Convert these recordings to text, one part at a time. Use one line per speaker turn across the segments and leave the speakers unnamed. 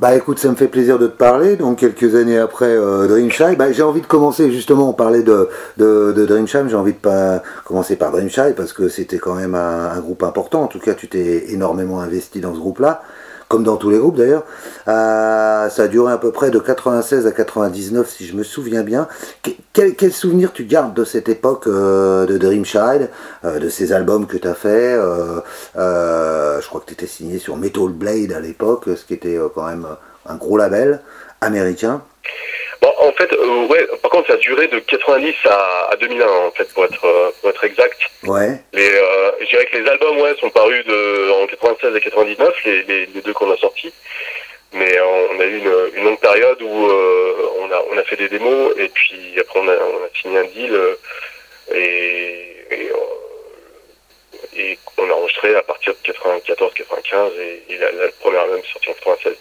Bah écoute, ça me fait plaisir de te parler. Donc quelques années après euh, Dreamshy, bah, j'ai envie de commencer justement, on parlait de, de, de Dreamshy, j'ai envie de pas commencer par Dreamshy parce que c'était quand même un, un, groupe important. En tout cas, tu t'es énormément investi dans ce groupe-là comme dans tous les groupes d'ailleurs. Euh, ça a duré à peu près de 96 à 99 si je me souviens bien. Quel, quel souvenir tu gardes de cette époque euh, de Dream euh, de ces albums que tu as fait Je crois que tu étais signé sur Metal Blade à l'époque, ce qui était quand même un gros label américain.
Bon, en fait, euh, ouais, par contre, ça a duré de 90 à, à 2001, en fait, pour être, euh, pour être exact.
Ouais.
Les, euh, je dirais que les albums, ouais, sont parus de, en 96 et 99, les, les, les deux qu'on a sortis. Mais on a eu une, une longue période où on, a, on a fait des démos et puis après on a, on a signé un deal et, et, et on a enregistré à partir de 94, 95 et, et la, la, première album est sortie en 96.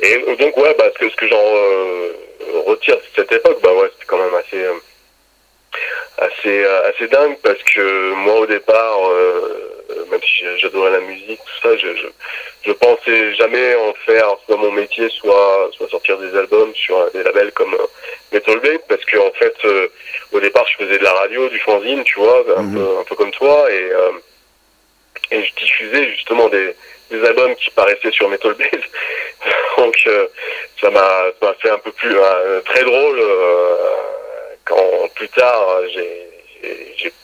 Et donc ouais, bah, ce que, ce que j'en retire de cette époque, bah ouais, c'était quand même assez euh, assez euh, assez dingue parce que moi au départ, euh, même si j'adorais la musique, tout ça, je, je, je pensais jamais en faire soit mon métier, soit soit sortir des albums sur des labels comme Metal Blade parce que en fait au départ je faisais de la radio, du fanzine, tu vois, un mm -hmm. peu un peu comme toi et et je diffusais justement des des albums qui paraissaient sur Metal Base. Donc euh, ça m'a fait un peu plus euh, très drôle euh, quand plus tard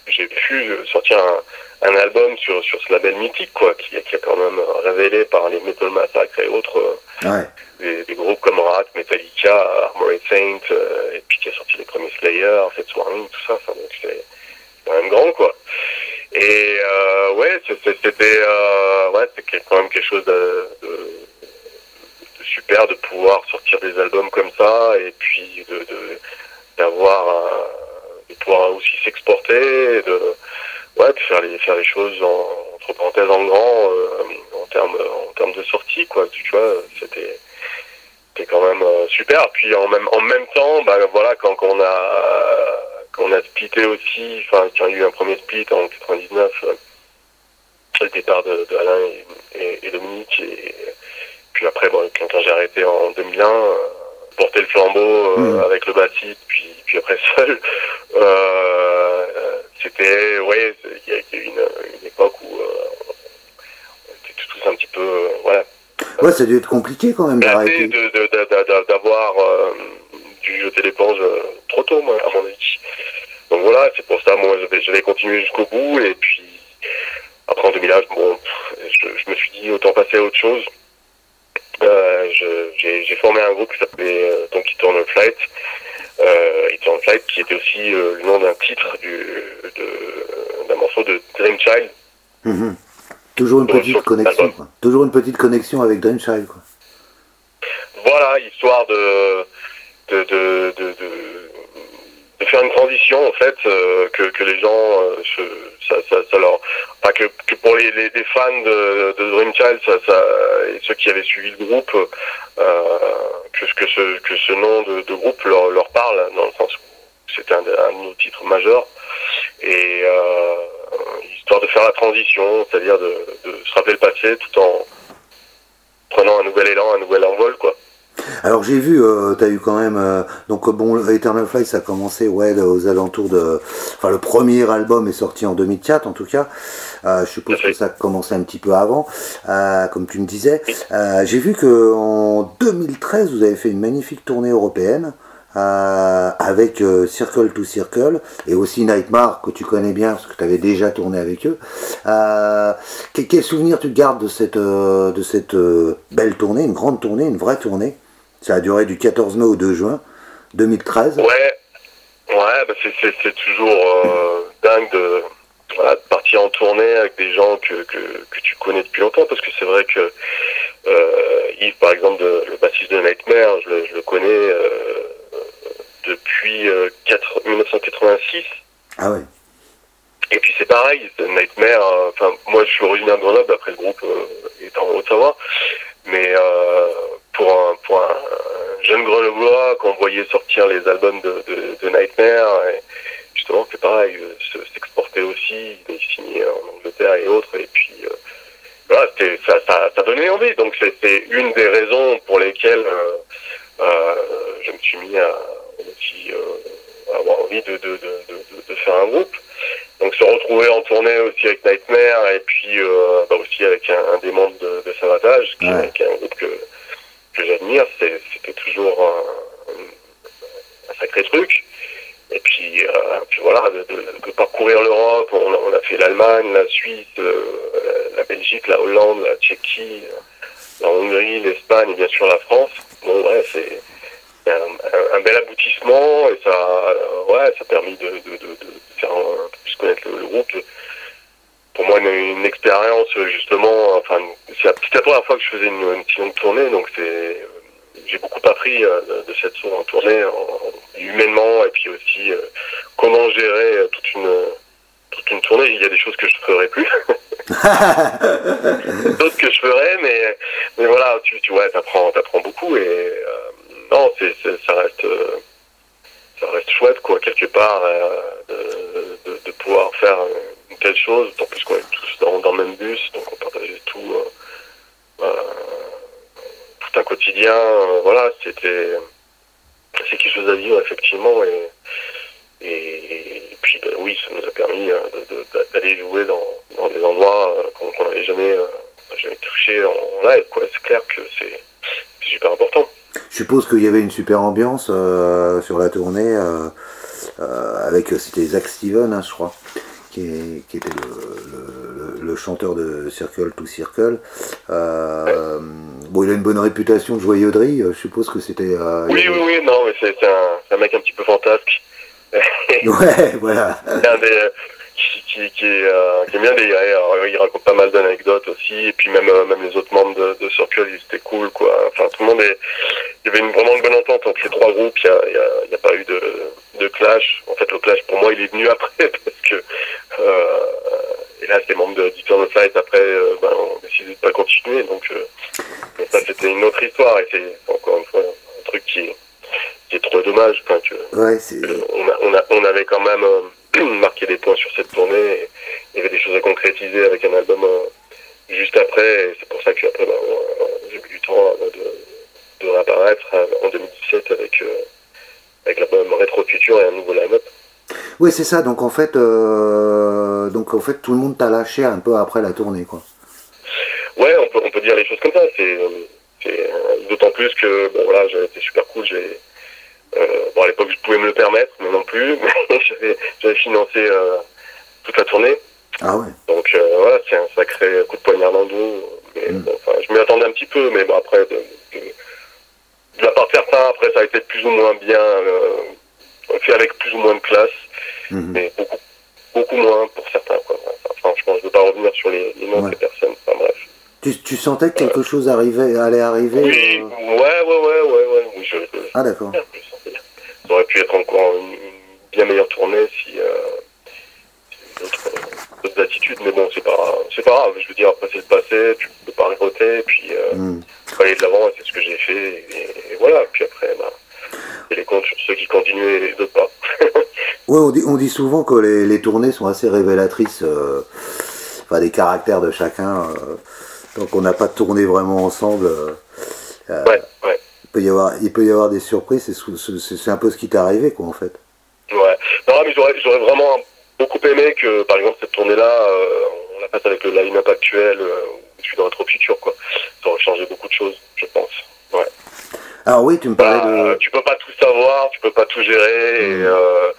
j'ai pu sortir un, un, album sur, sur ce label mythique quoi, qui, qui a quand même révélé par les Metal Massacre et autres
ouais.
des, des, groupes comme Rat, Metallica, Armored Saint, et puis qui a sorti les premiers Slayer, Fate Warning, tout ça. donc c'est quand même grand quoi. Et euh, ouais, c'était euh, ouais, quand même quelque chose de, de, de, super de pouvoir sortir des albums comme ça et puis de d'avoir de, de, pouvoir aussi s'exporter, de ouais, de faire les faire les choses en, entre parenthèses en grand euh, en termes en termes de sortie quoi. Tu vois, c'était c'était quand même euh, super. Puis en même en même temps, bah voilà, quand, quand on a on a splitté aussi, enfin, y a eu un premier split en 99, euh, le départ de, de Alain et, et, et, Dominique, et puis après, bon, quand, j'ai arrêté en 2001, euh, porter le flambeau euh, mmh. avec le bassiste, puis, puis après seul, euh, c'était, ouais, il y, a eu une, une époque où on était tous un petit peu, voilà.
Ouais, ça a dû être compliqué quand même
d'arrêter. D'avoir dû jeter l'éponge trop tôt, moi, à mon avis. Donc voilà, c'est pour ça, moi, je vais continuer jusqu'au bout. Et puis, après en 2001, bon, je, je, me suis dit, autant passer à autre chose. Euh, J'ai formé un groupe qui s'appelait euh, donc Eternal Flight. Euh, Eternal Flight, qui était aussi euh, le nom d'un titre d'un morceau de Dream Child.
-hmm. Toujours une petite connexion, quoi. Toujours une petite connexion avec Dream Child, quoi.
Voilà, histoire de, de, de, de, de faire une transition en fait euh, que, que les gens euh, se, ça, ça, ça, leur enfin que, que pour les, les, les fans de, de Dream Child ça, ça, et ceux qui avaient suivi le groupe euh, que, que ce que ce nom de, de groupe leur, leur parle dans le sens où c'était un, un de nos titres majeurs. Et euh, histoire de faire la transition c'est-à-dire de, de se rappeler le passé tout en prenant un nouvel élan un nouvel envol quoi
alors j'ai vu, euh, tu as eu quand même, euh, donc bon, Eternal Fly ça a commencé ouais aux alentours de, enfin le premier album est sorti en 2004 en tout cas, euh, je suppose que ça a commencé un petit peu avant, comme tu me disais. J'ai vu que en 2013 vous avez fait une magnifique tournée européenne. Avec Circle to Circle et aussi Nightmare que tu connais bien parce que tu avais déjà tourné avec eux. Quel, quel, souvenir tu gardes de cette, de cette belle tournée, une grande tournée, une vraie tournée? Ça a duré du 14 mai au 2 juin 2013.
Ouais, ouais bah c'est toujours dingue de, voilà, de partir en tournée avec des gens que, que, que tu connais depuis longtemps parce que c'est vrai que Yves par exemple de, le bassiste de Nightmare je le, je le connais depuis euh, 4, 1986.
Ah ouais.
Et puis c'est pareil, Nightmare, enfin euh, moi je suis originaire de Grenoble, après le groupe euh, est en Haute-Savoie, mais euh, pour, un, pour un, jeune grenoblois qu'on voyait sortir les albums de, de, de Nightmare, et justement c'est pareil, s'exporter aussi, il est signé en Angleterre et autres, et puis voilà, ça, ça, ça, donnait envie. Donc c'est une des raisons pour lesquelles je me suis mis à, aussi, avoir envie de, de, de, de, faire un groupe. Donc se retrouver en tournée aussi avec Nightmare et puis bah, aussi avec un, des membres de, de Savatage, qui, qui est un groupe que, que j'admire, c'était toujours un, sacré truc. Et puis, euh, puis voilà, de, parcourir l'Europe, on, a fait l'Allemagne, la Suisse, euh, la Belgique, la Hollande, la Tchéquie, la Hongrie, l'Espagne et bien sûr la France. Bon, ouais, c'est un, bel aboutissement et ça, euh, ouais, ça a permis de, de faire plus connaître le groupe. Pour moi, une, une expérience justement, enfin, c'est la, première fois que je faisais une, une si longue tournée, donc c'est j'ai beaucoup appris euh, de cette tournée, en, humainement, et puis aussi euh, comment gérer euh, toute une toute une tournée. Il y a des choses que je ferais plus, d'autres que je ferais, mais mais voilà, tu tu ouais, t'apprends t'apprends beaucoup et non, c'est ça reste ça reste chouette quoi quelque part de, de, de, pouvoir faire telle chose, tant plus qu'on est tous dans, le même bus, donc on partageait tout. Euh, un quotidien, euh, voilà, c'était c'est quelque chose à vivre effectivement et, et, puis ben, oui, ça nous a permis euh, d'aller jouer dans, dans, des endroits qu'on n'avait jamais, jamais touché en live. Quoi. C'est clair que c'est super important.
Je suppose qu'il y avait une super ambiance sur la tournée avec c'était Zach Steven, hein, je crois, qui, qui était le, le, le, chanteur de Circle to Circle. Euh, Bon, il a une bonne réputation de joyeuderie, euh, je suppose que c'était. Euh,
oui, oui, oui, non, mais c'est un, un, mec un petit peu fantasque.
ouais, voilà.
un des, qui, qui, qui, euh, qui, est bien déliré. Alors, il raconte pas mal d'anecdotes aussi, et puis même, euh, même les autres membres de, de Circle, ils étaient cool, quoi. Enfin, tout le monde est. Il y avait une, vraiment une bonne entente entre les trois groupes. Il n'y a, y a, y a, pas eu de, de clash. En fait, le clash pour moi, il est venu après, parce que. Euh, et là, les membres de Deep Flight, après, euh, ben, on décidé de pas continuer, donc. Euh, ça, c'était une autre histoire, et c'est encore une fois un truc qui est, qui est trop dommage. Enfin, que,
ouais,
on, a, on, a, on, avait quand même euh, marqué des points sur cette tournée, il y avait des choses à concrétiser avec un album euh, juste après, et c'est pour ça que après, bah, j'ai eu du temps de, de réapparaître euh, en 2017 avec, euh, avec l'album Retro Future et un nouveau line-up.
Oui, c'est ça. Donc en fait, euh, donc en fait, tout le monde t'a lâché un peu après la tournée, quoi.
Ouais, on peut, on peut dire les choses comme ça. C'est, d'autant plus que bon voilà, j'avais été super cool. J'ai euh, bon à l'époque je pouvais me le permettre, mais non plus. J'avais, financé euh, toute la tournée.
Ah ouais.
Donc euh, voilà, c'est un sacré coup de poignard dans le dos. Mais mm. bon, je m'y attendais un petit peu, mais bon après de, de, de, la part de certains, après ça a été plus ou moins bien fait avec plus ou moins de classe, mm-hmm. mais beaucoup beaucoup moins pour certains. Quoi. Enfin, franchement, je ne veux pas revenir sur les, les noms ouais. des personnes. Enfin bref.
Tu, tu, sentais que quelque chose arrivait, allait arriver
Oui, euh... ouais, ouais, ouais, ouais, ouais. Oui, je, je,
ah d'accord.
Ça aurait pu être encore une, une bien meilleure tournée si, euh, d'autres attitudes, mais bon, c'est pas, c'est pas grave. Je veux dire, après c'est le passé, tu peux pas regretter, puis euh, mm. aller de l'avant, c'est ce que j'ai fait, et, et, voilà. Puis après, bah, les comptes sur ceux qui continuent et d'autres pas.
ouais, on dit, on dit souvent que les, les tournées sont assez révélatrices, euh, enfin des caractères de chacun. Euh, donc on n'a pas tourné vraiment ensemble.
Ouais, ouais.
Il peut y avoir, il peut y avoir des surprises. C'est un peu ce qui t'est arrivé, quoi, en fait.
Ouais. Non, mais j'aurais vraiment beaucoup aimé que, par exemple, cette tournée-là, euh, on la passe avec le line-up actuel, euh, je suis dans Retro Futur, quoi. Ça aurait changé beaucoup de choses, je pense. Ouais.
Alors oui, tu me parlais bah, de.
Tu peux pas tout savoir, tu peux pas tout gérer, mmh. et euh,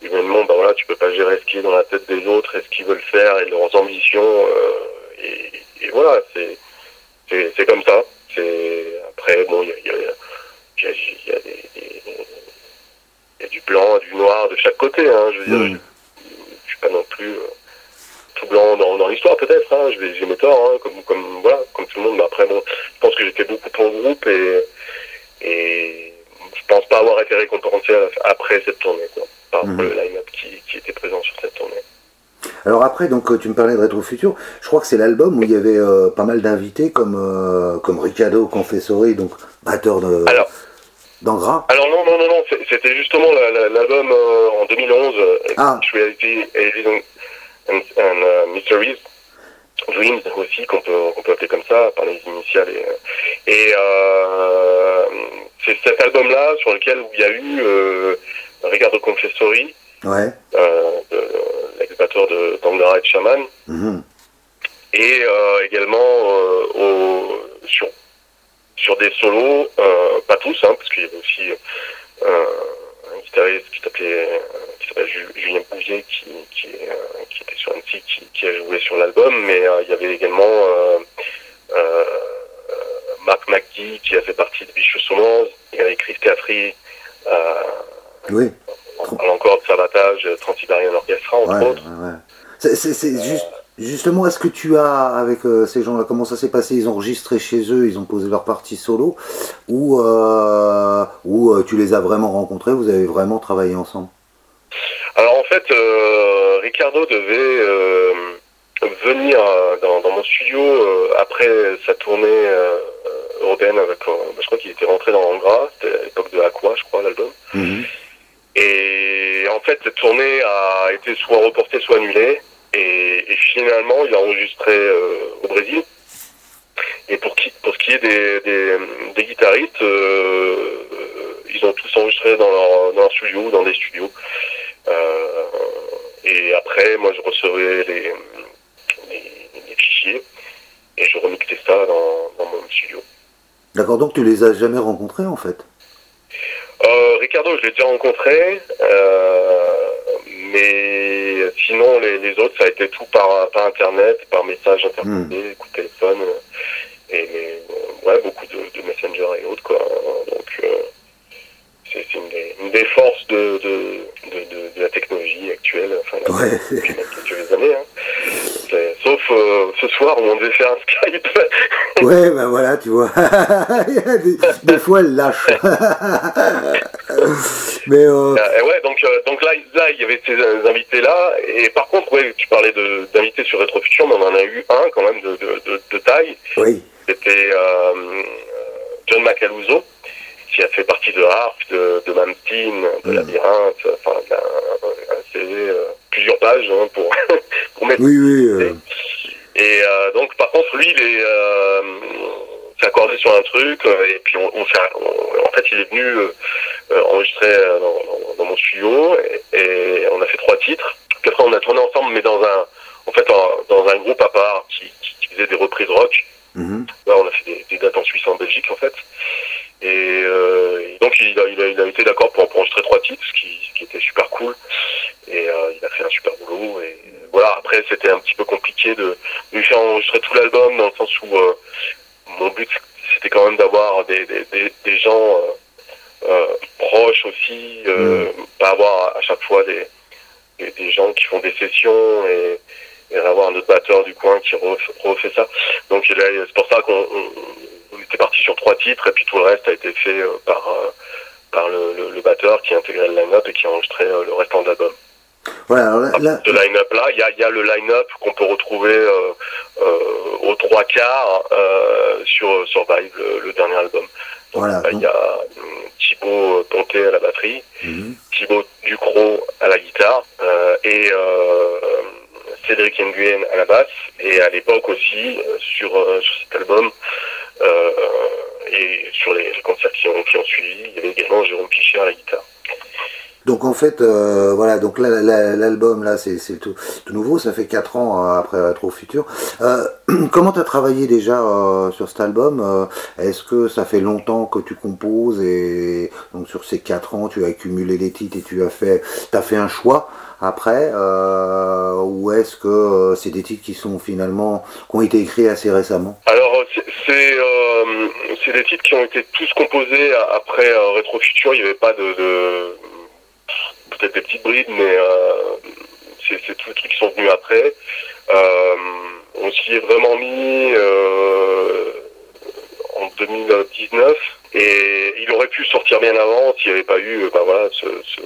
évidemment, bah voilà, tu peux pas gérer ce qui est dans la tête des autres et ce qu'ils veulent faire et leurs ambitions. Euh, et, et voilà, c'est comme ça. C'est après bon, il y a, y, a, y, des, des, y a du blanc, du noir de chaque côté. Hein, je veux dire, mmh. je, suis pas non plus euh, tout blanc dans, dans l'histoire peut-être. Hein, j'ai mes torts, hein, comme comme voilà, comme tout le monde. Mais après bon, je pense que j'étais beaucoup pour le groupe et et je pense pas avoir été récompensé après cette tournée, quoi, par mmh. le line-up qui, qui était présent sur cette tournée.
Alors après, donc tu me parlais de Retro Futur. Je crois que c'est l'album où il y avait euh, pas mal d'invités comme euh, comme Ricardo Confessori, donc batteur de d'Angra.
Alors non non non non, c'était justement l'album euh, en 2011,
ah.
Reality and, and uh, Mysteries, Dreams aussi, qu'on peut, peut appeler comme ça, par les initiales. Et, et euh, c'est cet album-là sur lequel il y a eu euh, Ricardo Confessori,
ouais.
euh, l'ex-batteur de Tangara et de Shaman,
Mhm.
et euh, également euh, au, sur, sur des solos, euh, pas tous, hein, parce qu'il y avait aussi euh, un guitariste qui s'appelait euh, Julien Bouvier qui, qui, euh, était sur Annecy, qui, qui a joué sur l'album, mais euh, il y avait également euh, euh, Marc McGee qui a fait partie de Vicious Sommons, il y avait Chris Caffrey, euh,
Oui,
on parle encore de Savatage, Trans-Siberian Orchestra, entre
ouais,
autres.
ouais. C'est, c'est- c'est juste, justement, est-ce que tu as, avec euh, ces gens-là, comment ça s'est passé? Ils ont enregistré chez eux, ils ont posé leur partie solo, ou, euh, ou euh, tu les as vraiment rencontrés, vous avez vraiment travaillé ensemble?
Alors en fait, euh, Ricardo devait euh, venir euh, dans, dans mon studio euh, après sa tournée euh, européenne avec, euh, je crois qu'il était rentré dans Angra, c'était à l'époque de Aqua, je crois, l'album.
Mhm.
Et en fait, cette tournée a été soit reportée, soit annulée. Et, finalement, il a enregistré euh, au Brésil. Et pour, ce qui est des, des, des guitaristes, euh, ils ont tous enregistré dans leur, dans leur studio, dans des studios. Euh, et après, moi, je recevais les, les, les fichiers et je remixais ça dans, dans mon studio.
D'accord, donc tu les as jamais rencontrés en fait?
Euh, Ricardo, je l'ai déjà rencontré, euh, mais sinon les, les autres, ça a été tout par, par internet, par message interposé, coup de téléphone, euh, et euh, ouais, beaucoup de, de messenger et autres quoi. Donc euh, c'est une, des- une des forces de, de, de, la technologie actuelle, enfin
Ouais.
depuis quelques années. Hein. Sauf euh, ce soir où on devait faire un Skype.
Ouais, ben voilà, tu vois. Des, des fois, elle lâche. Mais euh,
Euh, ouais, donc, euh, donc là, là, il y avait ces euh, invités-là. Et par contre, ouais, tu parlais d'invités sur Retro Future, mais on en a eu un quand même de, de, de, de taille.
oui,
C'était euh, euh, John Macaluso, qui a fait partie de Harp, de, de de
Mm.
Labyrinthe, enfin, il a un, un CV, euh, plusieurs pages hein, pour, pour mettre
oui, oui. euh,
et euh, donc, par contre, lui, il est, euh, s'est accordé sur un truc, euh, et puis on, on en fait, il est venu enregistrer dans, dans- mon studio, et, et on a fait trois titres. Puis après, on a tourné ensemble, mais dans un, en fait, en- dans un groupe à part qui, qui- qui faisait des reprises rock.
mhm.
Là, on a fait des, des dates en Suisse en Belgique, en fait. Et, euh, et donc, il a, il a, il a été d'accord pour, enregistrer trois titres, ce qui, ce qui était super cool. Et euh, il a fait un super boulot. Et voilà, après, c'était un petit peu compliqué de, de lui faire enregistrer tout l'album, dans le sens où euh, mon but, c'était quand même d'avoir des, des, des, des gens euh, euh, proches aussi, euh, pas avoir à chaque fois des, des, gens qui font des sessions et, et avoir un autre batteur du coin qui refait, refait ça. Donc là, c'est pour ça qu'on on- était parti sur trois titres et puis tout le reste a été fait euh, par, euh, par le, le, le batteur qui a intégré le line-up et qui a enregistré euh, le restant de l'album.
Voilà, alors là, là-
Ce line-up là, il y a, il y a le line-up qu'on peut retrouver euh, euh, aux trois quarts euh, sur Survive, le, le dernier album. Donc,
Voilà,
Il y a Thibaut Ponté à la batterie,
Mhm.
Thibaut Ducrot à la guitare et Cédric Nguyen à la basse. Et à l'époque aussi, sur, sur cet album, euh, et sur les, concerts qui ont, suivi, il y avait également Jérôme Pichet à la guitare.
Donc en fait, euh, voilà, donc l'album là, c'est tout, tout nouveau, ça fait 4 ans euh, après Retro Futur. Comment tu as travaillé déjà sur cet album Est-ce que ça fait longtemps que tu composes et donc sur ces 4 ans, tu as accumulé les titres et tu as fait, as fait un choix? Après euh, ou est-ce que euh, c'est des titres qui sont finalement qui ont été écrits assez récemment?
Alors, euh, c'est- euh, c'est des titres qui ont été tous composés après euh, Retro Future. Il n'y avait pas de, de- peut-être des petites brides, mais c'est tous les trucs qui sont venus après. On s'y est vraiment mis en 2019 et il aurait pu sortir bien avant s'il n'y avait pas eu, bah voilà, ce, ce,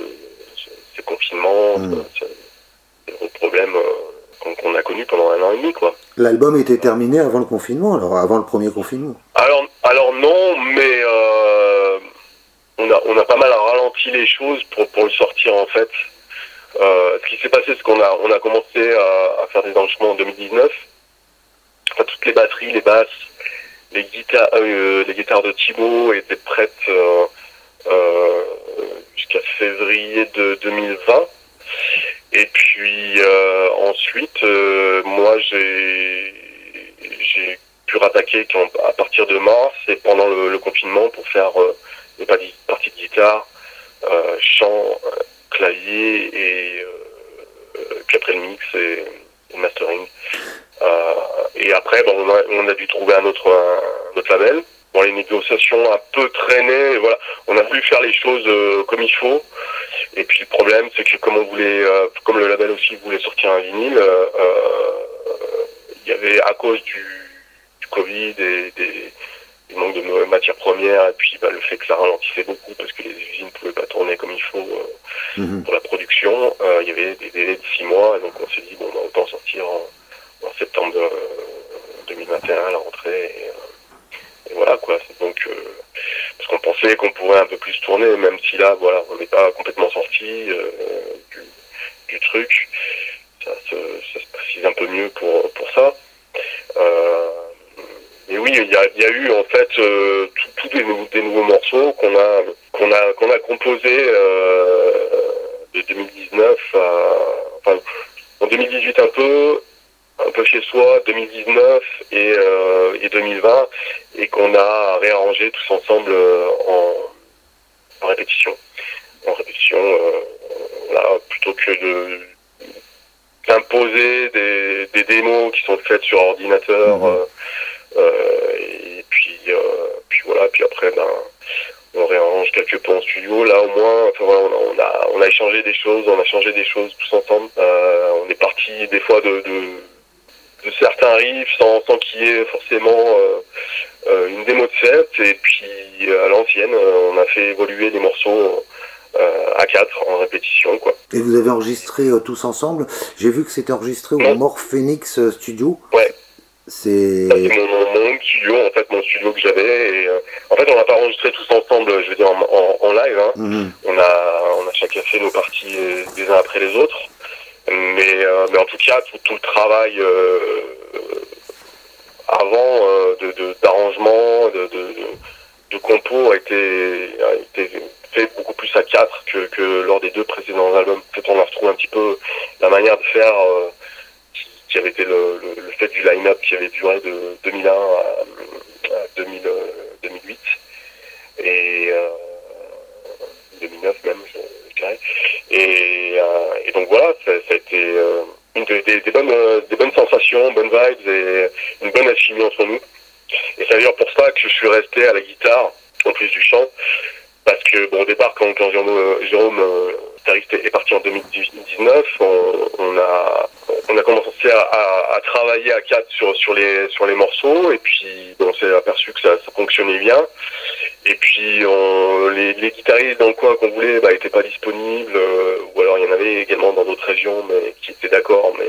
ce- ces confinements,
Mm.
ce- gros problèmes euh, qu'on a connus pendant un an et demi, quoi.
L'album était terminé avant le confinement, alors avant le premier confinement.
Alors, alors non, mais euh, on, a, on a pas mal ralenti les choses pour, pour le sortir en fait. Euh, ce qui s'est passé, c'est qu'on a, on a commencé à, à faire des enregistrements en 2019 enfin, toutes les batteries, les basses, les guitares, les guitares de Thibaut étaient prêtes jusqu'à février de 2020. Et puis ensuite, moi j'ai j'ai pu rattaquer à partir de mars et pendant le, confinement pour faire des parties de guitare, chant, clavier et puis après le mix et, le mastering. Euh, et après, bon, on, a, on, a, dû trouver un autre, un, autre label. Bon, les négociations un peu traînées, voilà, on a voulu faire les choses euh, comme il faut. Et puis le problème, c'est que comme on voulait, euh, comme le label aussi voulait sortir un vinyle, il y avait à cause du, du Covid et des, du manque de matières premières et puis bah, le fait que ça ralentissait beaucoup parce que les usines ne pouvaient pas tourner comme il faut euh, mhm. pour la production, euh, il y avait des délais de six mois et donc on s'est dit bon bah, autant sortir en, septembre 2021 euh, à la rentrée et, voilà quoi. Donc parce qu'on pensait qu'on pourrait un peu plus tourner même si là voilà on n'est pas complètement sorti du, du, truc, ça se, ça se précise un peu mieux pour pour ça. Et oui, il y a, y a, eu en fait euh, tous des, des, nouveaux morceaux qu'on a qu'on a qu'on a composés euh, de 2019 à, enfin en 2018 un peu un peu chez soi 2019 et, euh, et 2020 et qu'on a réarrangé tous ensemble euh, en, en répétition en répétition euh, là plutôt que de d'imposer des, des démos qui sont faites sur ordinateur mmh. Euh, et puis, euh, puis voilà, puis après, ben, on réarrange quelques points en studio. Là, au moins, enfin, voilà, on, a, on a échangé des choses, on a changé des choses tous ensemble. Euh, on est parti des fois de, de, de certains riffs sans, sans qu'il y ait forcément euh, une démo de set. Et puis, à l'ancienne, on a fait évoluer des morceaux. à 4 en répétition quoi.
Et vous avez enregistré tous ensemble J'ai vu que c'était enregistré au Mort Phoenix Studio.
Ouais.
C'est
mon, mon, studio, en fait, mon studio que j'avais. Et, euh, en fait, on n'a pas enregistré tous ensemble, je veux dire, en, en, live. Hein. Mhm. On, a, on a chacun fait nos parties les uns après les autres. Mais, euh, mais en tout cas, tout, tout le travail euh, avant de d'arrangement, de, de, de, de, compo a été, a été fait beaucoup plus à quatre que, que lors des deux précédents albums. En fait, on a retrouvé un petit peu la manière de faire qui avait été le, le, fait du line-up qui avait duré de 2001 à, 2000, 2008 et 2009 euh, même, je, dirais. Et, euh, et, donc voilà, ça, ça a été euh, une des, des, bonnes, des bonnes sensations, bonnes vibes et une bonne alchimie entre nous. Et c'est d'ailleurs pour ça que je suis resté à la guitare en plus du chant, parce que bon au départ quand, quand Jérôme, Jérôme est parti en 2019, on, on a on a commencé à, à, travailler à quatre sur, sur, les, sur les morceaux et puis on s'est aperçu que ça, ça, fonctionnait bien. Et puis on, les, les guitaristes dans le coin qu'on voulait bah, étaient pas disponibles euh, ou alors il y en avait également dans d'autres régions mais qui étaient d'accord mais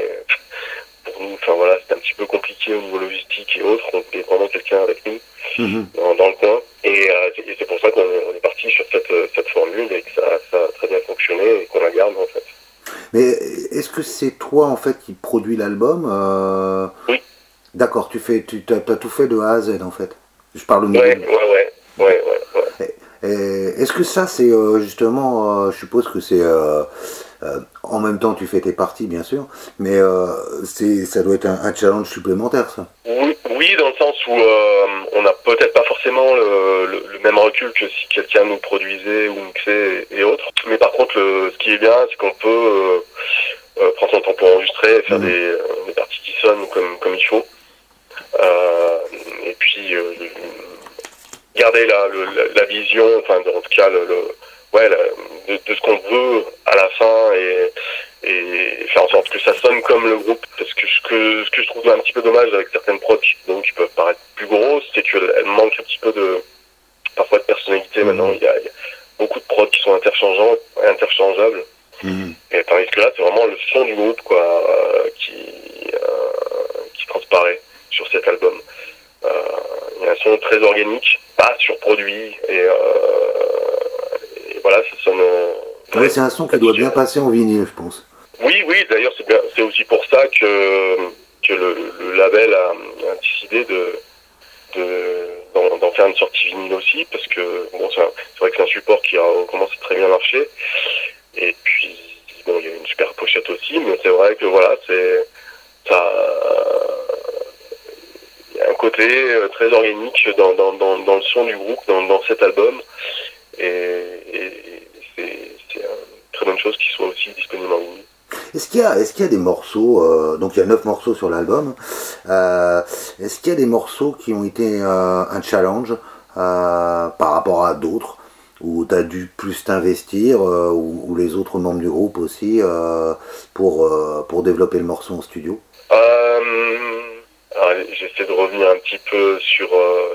pour nous enfin voilà c'était un petit peu compliqué au niveau logistique et autres on voulait vraiment quelqu'un avec nous mhm. dans, dans, le coin et, euh, et c'est pour ça qu'on est, est parti sur cette, cette formule et que ça, ça a très bien fonctionné et qu'on la garde en fait.
Mais est-ce que c'est toi en fait qui produis l'album
euh... Oui.
D'accord, tu fais, tu as, tout fait de A à Z en fait. Je parle au
niveau. Ouais, ouais, ouais, ouais, ouais.
Est-ce que ça c'est euh, justement, euh, je suppose que c'est euh, en même temps tu fais tes parties bien sûr, mais c'est ça doit être un, challenge supplémentaire ça.
Oui, oui, dans le sens où on n'a peut-être pas forcément le, le, même recul que si quelqu'un nous produisait ou mixait et, autres. Mais par contre, ce qui est bien, c'est qu'on peut prendre son temps pour enregistrer et faire mmh. des, des, parties qui sonnent comme, comme il faut. et puis garder la, la, vision, enfin en tout cas le, ouais, de, de, ce qu'on veut à la fin et, et faire en sorte que ça sonne comme le groupe. Parce que ce que, ce que je trouve un petit peu dommage avec certaines prods donc, qui peuvent paraître plus grosses, c'est qu'elles manquent un petit peu de parfois de personnalité. Mmh. Maintenant, il y, a, il y, a, beaucoup de prods qui sont interchangeables, interchangeables. Mmh. Et tandis que là, c'est vraiment le son du groupe quoi, euh, qui, euh, qui transparaît sur cet album. Euh, il y a un son très organique, pas surproduit, et, euh, et voilà, ça sonne.
Ouais, c'est un son qui doit bien passer en vinyle, je pense.
Oui, oui, d'ailleurs, c'est aussi pour ça que, que le, le label a décidé de d'en faire une sortie vinyle aussi parce que bon c'est vrai que c'est un support qui a commencé très bien marcher et puis bon il y a une super pochette aussi mais c'est vrai que voilà c'est ça il y a un côté très organique dans, dans, dans, le son du groupe dans, dans cet album et, c'est une très bonne chose qu'ils soient aussi disponibles en ligne.
Est-ce qu'il y, a, est qu'il y a des morceaux, euh, donc il y a 9 morceaux sur l'album, euh, est-ce qu'il y a des morceaux qui ont été euh, un challenge par rapport à d'autres, où tu as dû plus t'investir, ou, les autres membres du groupe aussi, pour, pour développer le morceau en studio?
J'essaie de revenir un petit peu sur,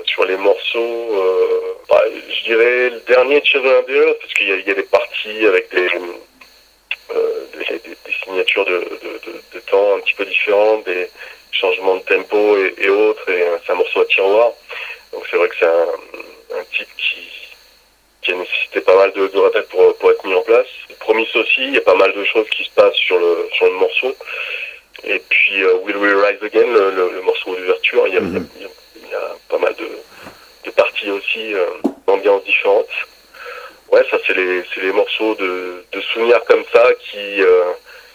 sur les morceaux. Bah, je dirais le dernier Children of parce qu'il y, y, a des parties avec des euh, des, signatures de, temps un petit peu différentes, des changements de tempo et, autres, et c'est un morceau à tiroir. Donc c'est vrai que c'est un, un type qui, qui a nécessité pas mal de, de pour, pour être mis en place. Promis aussi, il y a pas mal de choses qui se passent sur le, sur le morceau. Et puis euh, Will We Rise Again, le, morceau d'ouverture, il, y a pas mal de, de parties aussi euh, d'ambiances différentes ouais, ça c'est les, les morceaux de, de, souvenirs comme ça qui, euh,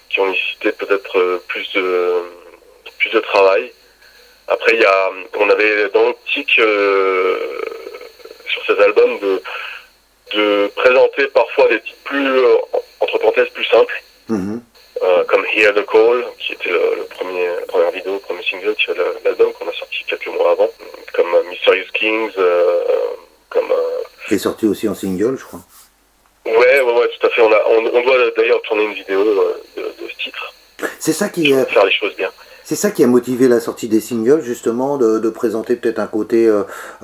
qui ont nécessité peut-être plus de, plus de travail. Après, il y a, on avait dans l'optique euh, sur cet album de, de présenter parfois des titres plus, entre parenthèses, plus simples. Mm-hmm. comme Hear the Call, qui était le, premier, la première vidéo, le premier single de l'album qu'on a sorti quelques mois avant, comme Mysterious Kings, comme
qui est sorti aussi en single, je crois.
Ouais, ouais, ouais, tout à fait. On, a, on, doit d'ailleurs tourner une vidéo euh, de, ce titre.
C'est ça qui
euh, faire les choses bien.
C'est ça qui a motivé la sortie des singles, justement, de, présenter peut-être un côté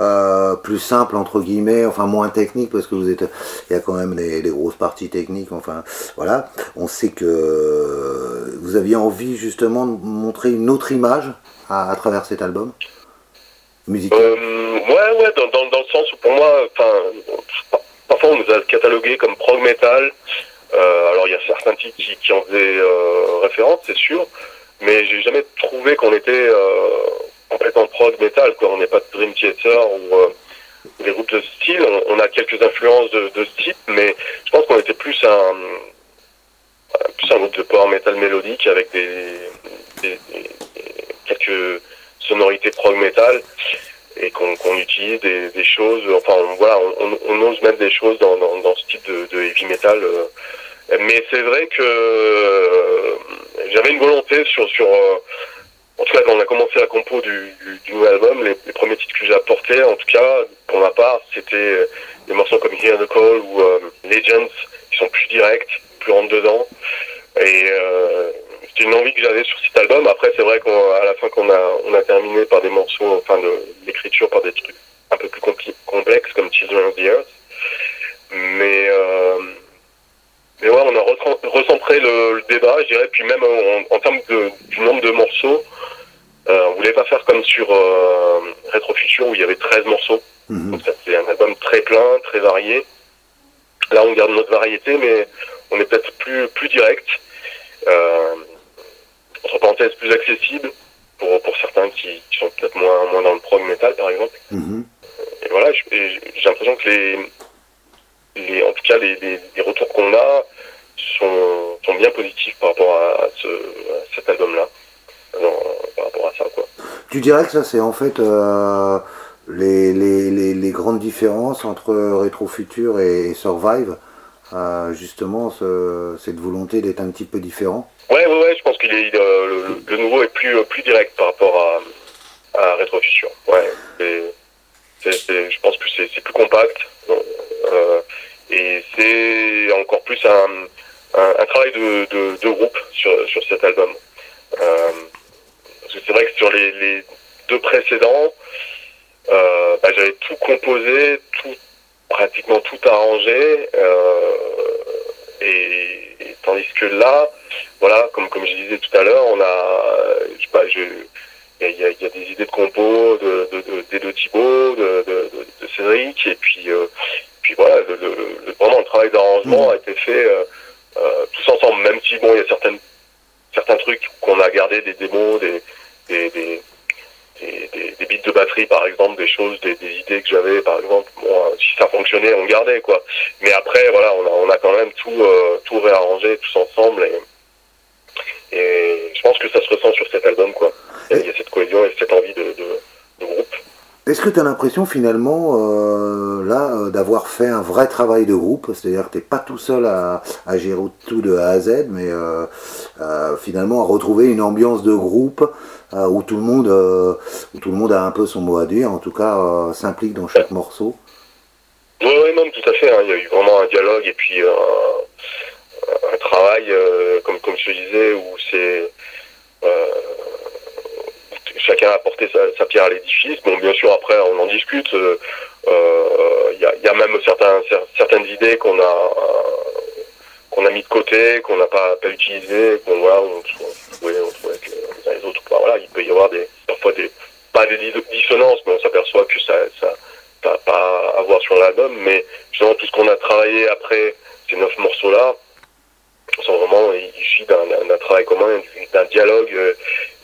euh, plus simple entre guillemets, enfin moins technique, parce que vous êtes, il y a quand même des, grosses parties techniques. Enfin, voilà. On sait que vous aviez envie justement de montrer une autre image à, travers cet album
musical. ouais, ouais, dans, le sens où pour moi, parfois on nous a catalogué comme prog metal. Euh, alors il y a certains titres qui, en faisaient euh, référence, c'est sûr, mais j'ai jamais trouvé qu'on était euh, complètement prog metal. Quoi. On n'est pas de Dream Theater ou des groupes de style. On, a quelques influences de, de, ce type, mais je pense qu'on était plus un, plus un groupe de power metal mélodique avec des, des quelques sonorités prog metal et qu'on utilise des, des, choses, enfin voilà, on, on, ose mettre des choses dans, dans, dans ce type de, de, heavy metal. Euh. Mais c'est vrai que euh, j'avais une volonté sur, sur euh, en tout cas quand on a commencé la compo du, nouvel album, les, premiers titres que j'ai apportés, en tout cas pour ma part, c'était des morceaux comme Hear the Call ou Legends, qui sont plus directs, plus rentre dedans. Et c'était une envie que j'avais sur cet album. Après, c'est vrai qu'à la fin, qu'on a, on a terminé par des morceaux, enfin, l'écriture par des trucs un peu plus complexes comme Children of the Earth. Mais, euh, mais ouais, on a recentré le, débat, je dirais, puis même en, termes de, du nombre de morceaux, euh, on voulait pas faire comme sur euh, Retro Future où il y avait 13 morceaux. Mhm. Donc ça c'est un album très plein, très varié. Là, on garde notre variété, mais on est peut-être plus, plus direct. Euh, entre parenthèses, plus accessible pour, pour certains qui, sont peut-être moins, moins dans le prog metal, par exemple. Mhm. Et voilà, j'ai l'impression que les, les, en tout cas, les, les, retours qu'on a sont, sont, bien positifs par rapport à, ce, cet album-là. Par rapport à ça, quoi.
Tu dirais que ça, c'est en fait euh, les, les, les, grandes différences entre Retro Future et Survive, euh, justement, ce, cette volonté d'être un petit peu différent?
Ouais, ouais, ouais, je pense que euh, le, nouveau est plus, euh, plus direct par rapport à, à Retrofusion. Ouais, je pense que c'est plus compact. Euh, et c'est encore plus un, un, travail de, de, de, groupe sur, sur cet album. Euh, parce que c'est vrai que sur les, les deux précédents, euh, bah, j'avais tout composé, tout pratiquement tout arrangé. Euh, et, tandis que là, voilà, comme, comme je disais tout à l'heure, on a, je sais pas, il y a, y a, des idées de compos de, de, de, de Thibault, de, de, de, Cédric, et puis, euh, puis voilà, le, le, vraiment le travail d'arrangement a été fait euh, euh, tous ensemble, même si bon, il y a certaines, certains trucs qu'on a gardé, des démos, des, des, des, des, des choses, des, idées que j'avais, par exemple. Bon, si ça fonctionnait, on gardait quoi. Mais après, voilà, on a, on a quand même tout, tout réarrangé tous ensemble. Et, et, je pense que ça se ressent sur cet album quoi. Il y a, cette cohésion et cette envie de, de, de groupe.
Est-ce que tu as l'impression finalement euh, là euh, d'avoir fait un vrai travail de groupe? C'est-à-dire que tu n'es pas tout seul à, à, gérer tout de A à Z, mais euh, euh finalement à retrouver une ambiance de groupe euh, où tout le monde où tout le monde a un peu son mot à dire, en tout cas s'implique dans chaque morceau?
Oui, oui, non, tout à fait. Hein. Il y a eu vraiment un dialogue et puis un, travail, comme comme je disais, où c'est chacun a apporté sa, pierre à l'édifice. Bon, bien sûr, après, on en discute. Il euh, euh, y, a, même certaines idées qu'on a qu'on a mis de côté, qu'on n'a pas, pas utilisées. Bon, voilà, on, on, on, trouve avec les uns les autres. Voilà, il peut y avoir des, parfois des, pas des dissonances, mais on s'aperçoit que ça, ça, ça pas à voir sur l'album. Mais justement, tout ce qu'on a travaillé après ces neuf morceaux-là, sont vraiment issus d'un travail commun, d'un dialogue. Euh,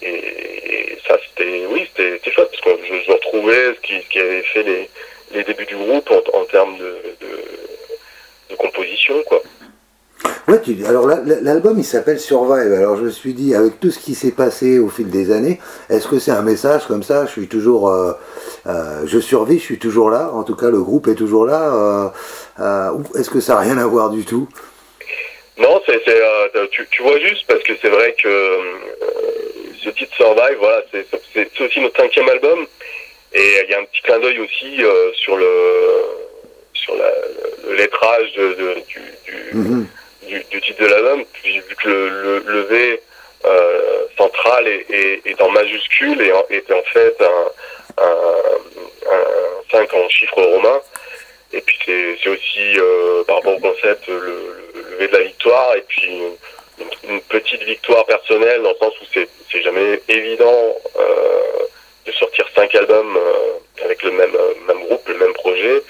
et, ça, c'était, oui, c'était chouette parce que je, retrouvais ce qui, avait fait les, les débuts du groupe en, termes de, de, composition, quoi.
Ouais, tu, alors l'album il s'appelle Survive. Alors je me suis dit, avec tout ce qui s'est passé au fil des années, est-ce que c'est un message comme ça Je suis toujours, euh, euh, je survis, je suis toujours là. En tout cas, le groupe est toujours là. Euh est-ce que ça n'a rien à voir du tout?
Non, c'est, euh, tu, tu, vois juste parce que c'est vrai que euh, ce titre Survive, voilà, c'est, c'est, aussi notre cinquième album et il y a un petit clin d'œil aussi euh, sur le sur la, le lettrage de, de, du, du, mm-hmm. du, du, titre de l'album, vu que le, le, le V euh, central est, est, est, en majuscule et est en fait un, un, un 5 en chiffre romain. Et puis c'est aussi euh, par rapport au concept le, de la victoire et puis une, petite victoire personnelle dans le sens où c'est jamais évident euh, de sortir cinq albums euh, avec le même même groupe, le même projet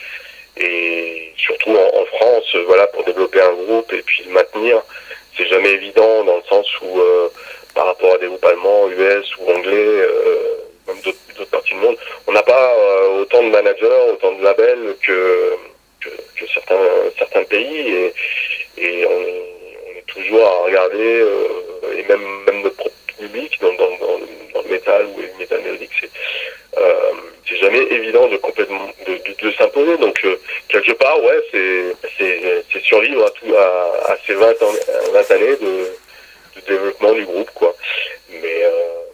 et surtout en, France, voilà pour développer un groupe et puis le maintenir, c'est jamais évident dans le sens où euh, par rapport à des groupes allemands, US ou anglais euh, même d'autres parties du monde. On n'a pas euh, autant de managers, autant de labels que, que, que certains, certains pays et, et on, on, est toujours à regarder euh, et même, même notre propre public dans, dans, dans, dans le métal ou le métal mélodique, c'est euh, c'est jamais évident de complètement de, de, de s'imposer. Donc euh, quelque part, ouais, c'est c'est survivre à tout à, à ces 20, ans, 20 années de, de développement du groupe, quoi. Mais euh,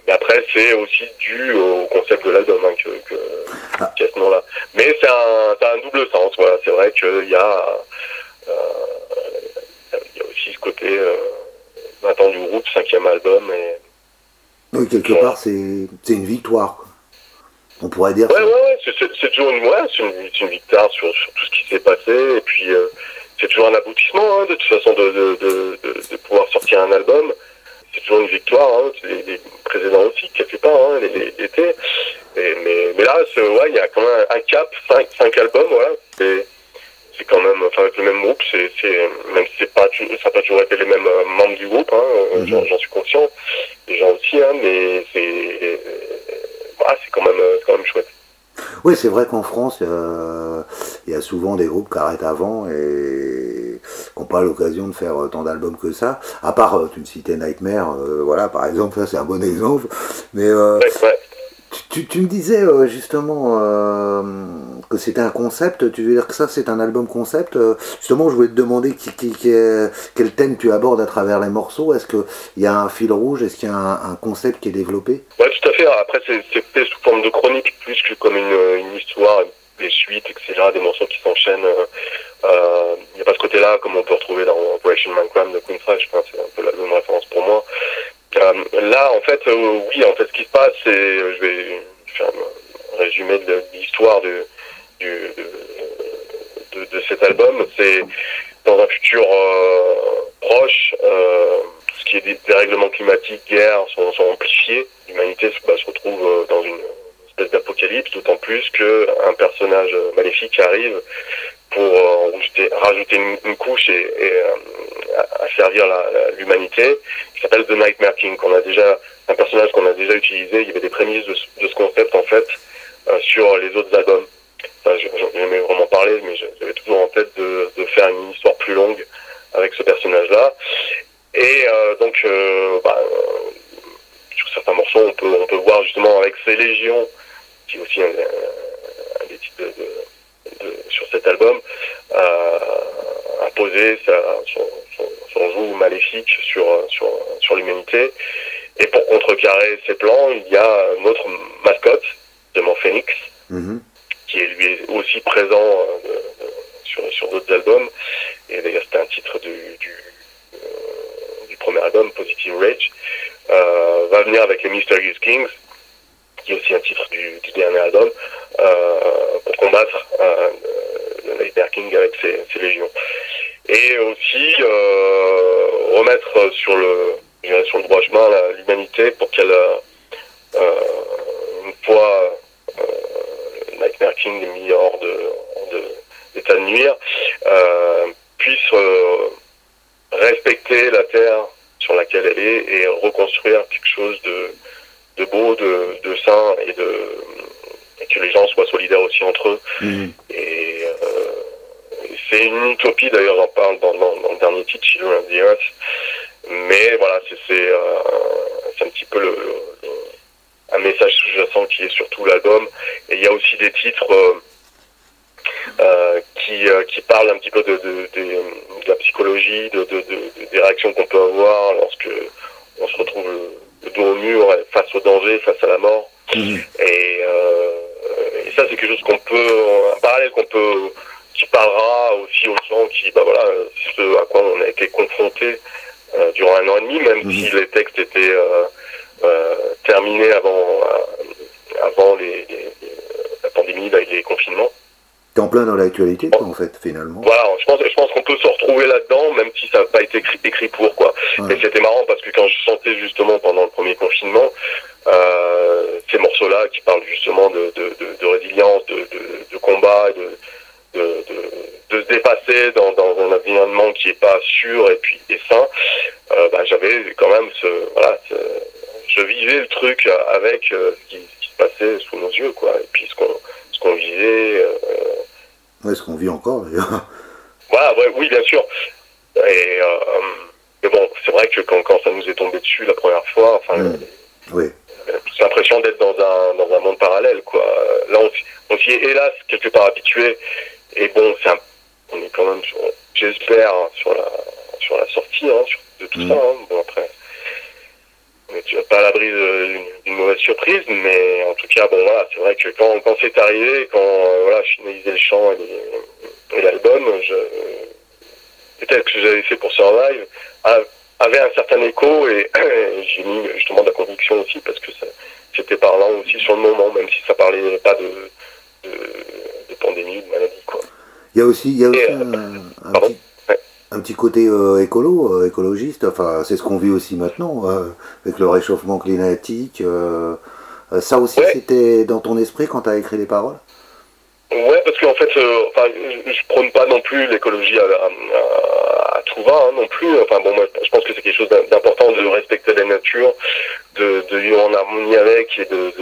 mais après, c'est aussi dû au concept de l'album hein, que, que, ah. ce nom-là. Mais c'est un, un, double sens. Voilà. C'est vrai qu'il y, a, il y a aussi ce côté euh, 20 ans du groupe, cinquième album. Et,
oui, quelque part, c'est une victoire. Quoi. On pourrait dire.
Ouais, ça. ouais, ouais. C'est toujours une, ouais, une, une, victoire sur, sur, tout ce qui s'est passé. Et puis, euh, c'est toujours un aboutissement, hein, de toute façon, de, de, de, de, pouvoir sortir un album c'est toujours une victoire. Hein. Les, les, précédents aussi, quelque part, hein, l'été. Mais, mais là, ouais, il y a quand même un cap, cinq, cinq albums, voilà. C'est quand même, enfin, avec le même groupe, c'est, même si c'est pas, ça n'a pas toujours été les mêmes euh, membres du groupe, hein, mm -hmm. j'en suis conscient, les gens aussi, hein, mais c'est, bah, c'est quand même, quand même chouette.
Oui, c'est vrai qu'en France, euh, il y a souvent des groupes qui arrêtent avant et qui n'ont pas l'occasion de faire tant d'albums que ça. À part, euh, tu me citais Nightmare, euh, voilà, par exemple, ça c'est un bon exemple. Mais euh,
ouais, ouais.
Tu, tu, me disais euh, justement euh, que c'était un concept, tu veux dire que ça c'est un album concept euh, Justement, je voulais te demander quel thème tu abordes à travers les morceaux. Est-ce qu'il y a un fil rouge? Est-ce qu'il y a un, concept qui est développé?
Oui, tout à fait. Après, c'est fait sous forme de chronique plus que comme une, histoire, des suites, etc., des morceaux qui s'enchaînent. Il n'y a pas ce côté-là comme on peut retrouver dans Operation Minecraft de Queen Fresh. Enfin, c'est un peu la même référence pour moi. Euh, là, en fait, euh, oui, en fait, ce qui se passe, c'est, je vais faire un résumé de l'histoire de, de, cet album. C'est dans un futur euh, proche, euh, tout ce qui est des dérèglements climatiques, guerres sont, amplifiés. L'humanité bah, se retrouve dans une espèce d'apocalypse, d'autant plus qu'un personnage maléfique arrive pour euh, rajouter, une, couche et, et euh, à, servir l'humanité, qui s'appelle The Nightmare King, qu'on a déjà, un personnage qu'on a déjà utilisé, il y avait des prémices de, de ce concept en fait sur les autres albums. Enfin, J'en ai vraiment parlé, mais j'avais toujours en tête de, faire une histoire plus longue avec ce personnage-là. Et donc, bah, sur certains morceaux, on peut, on peut voir justement avec ces légions, qui est aussi un, des titres sur cet album, imposer son, son, son, joug maléfique sur, sur, sur l'humanité. Et pour contrecarrer ces plans, il y a notre mascotte, de Phoenix, mm qui est lui aussi présent euh, sur, sur d'autres albums. Et d'ailleurs, c'était un titre du, du, euh, premier album, Positive Rage. Euh, va venir avec les Mysterious Kings, qui est aussi un titre du, dernier album, pour combattre le Nightmare King avec ses, ses, légions. Et aussi remettre sur le sur le droit chemin l'humanité pour qu'elle, une fois euh, King mis hors de, d'état de, nuire, euh, puisse respecter la terre sur laquelle elle est et reconstruire quelque chose de, de beau, de, de sain et de et que les gens soient solidaires aussi entre eux. Mmh. Et c'est une utopie d'ailleurs, j'en parle dans, dans, dans, le dernier titre, Children of the Earth, mais voilà, c'est euh, un petit peu le, le, un message sous-jacent qui est sur tout l'album. Et il y a aussi des titres euh, euh, qui, euh, qui parlent un petit peu de, de, de, de la psychologie, de, des réactions qu'on peut avoir lorsque on se retrouve le, dos au mur face au danger, face à la mort. Mmh. Et, et, ça, c'est quelque chose qu'on peut, un parallèle qu'on peut, qui parlera aussi aux gens qui, bah voilà, ce à quoi on a été confrontés euh, durant un an et demi, même mhm. si les textes étaient euh, euh, terminés avant, avant les, les, la pandémie les confinements.
T'es en plein dans l'actualité, quoi, en fait, finalement.
Voilà, je pense, je pense qu'on peut se retrouver là-dedans, même si ça n'a pas été écrit, écrit pour, quoi. Ouais. Et c'était marrant parce que quand je sentais justement pendant le premier confinement, euh, ces morceaux-là qui parlent justement de, de, de, de résilience, de, de, combat, de, de, se dépasser dans, dans, un environnement qui est pas sûr et puis et sain, euh, bah, j'avais quand même ce voilà, ce, je vivais le truc avec euh, ce, qui, ce, qui, se passait sous nos yeux quoi, et puis ce qu'on ce qu'on vivait. Euh,
ouais, ce qu'on vit encore d'ailleurs.
Voilà, ouais, oui bien sûr. Et euh, mais bon, c'est vrai que quand, quand ça nous est tombé dessus la première fois, enfin.
Mmh. Oui
l'impression d'être dans un, dans un monde parallèle, quoi. Là, on, on s'y est hélas quelque part habitué, et bon, un, on est quand même, j'espère, sur la, sur la sortie hein, sur, de tout mmh. ça. Hein. Bon, après, on n'est pas à l'abri d'une mauvaise surprise, mais en tout cas, bon, voilà, c'est vrai que quand, quand c'est arrivé, quand euh, voilà, je finalisais le chant et l'album, peut-être que j'avais fait pour Survive, avait un certain écho et, et j'ai mis justement de la conviction aussi parce que c'était parlant aussi sur le moment, même si ça parlait pas de, de, de pandémie ou de maladie. Quoi.
Il y a aussi, il y a aussi et, un, un, petit, ouais. Un, petit, côté euh, écolo, euh, écologiste, enfin c'est ce qu'on vit aussi maintenant euh, avec le réchauffement climatique. Ça aussi ouais. c'était dans ton esprit quand tu as écrit les paroles?
Ouais, parce qu'en fait, enfin, je, prône pas non plus l'écologie à, à, à, tout va hein, non plus. Enfin bon, moi, je pense que c'est quelque chose d'important de respecter la nature, de, de, vivre en harmonie avec et de,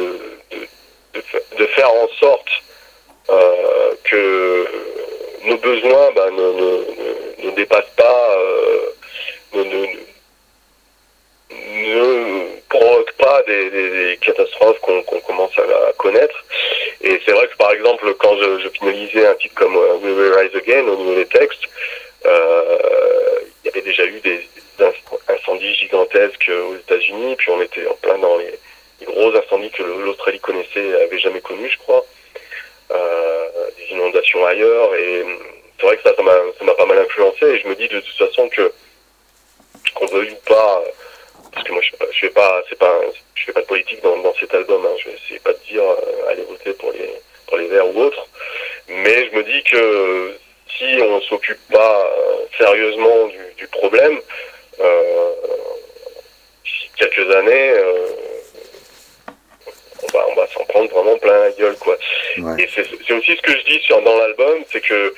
de faire en sorte euh, que nos besoins bah, ne, dépassent pas, euh, ne, ne, provoquent pas des, catastrophes qu'on qu commence à, connaître. Et c'est vrai que par exemple, quand je, finalisais un titre comme euh, We Will Rise Again au niveau des textes, il y avait déjà eu des, incendies gigantesques aux États-Unis, puis on était en plein dans les, gros incendies que l'Australie connaissait, avait jamais connus, je crois, des inondations ailleurs, et c'est vrai que ça, ça m'a pas mal influencé, et je me dis de toute façon que qu'on veuille ou pas, parce que moi je, je fais pas, c'est pas, je fais pas de politique dans, dans cet album. Hein. Que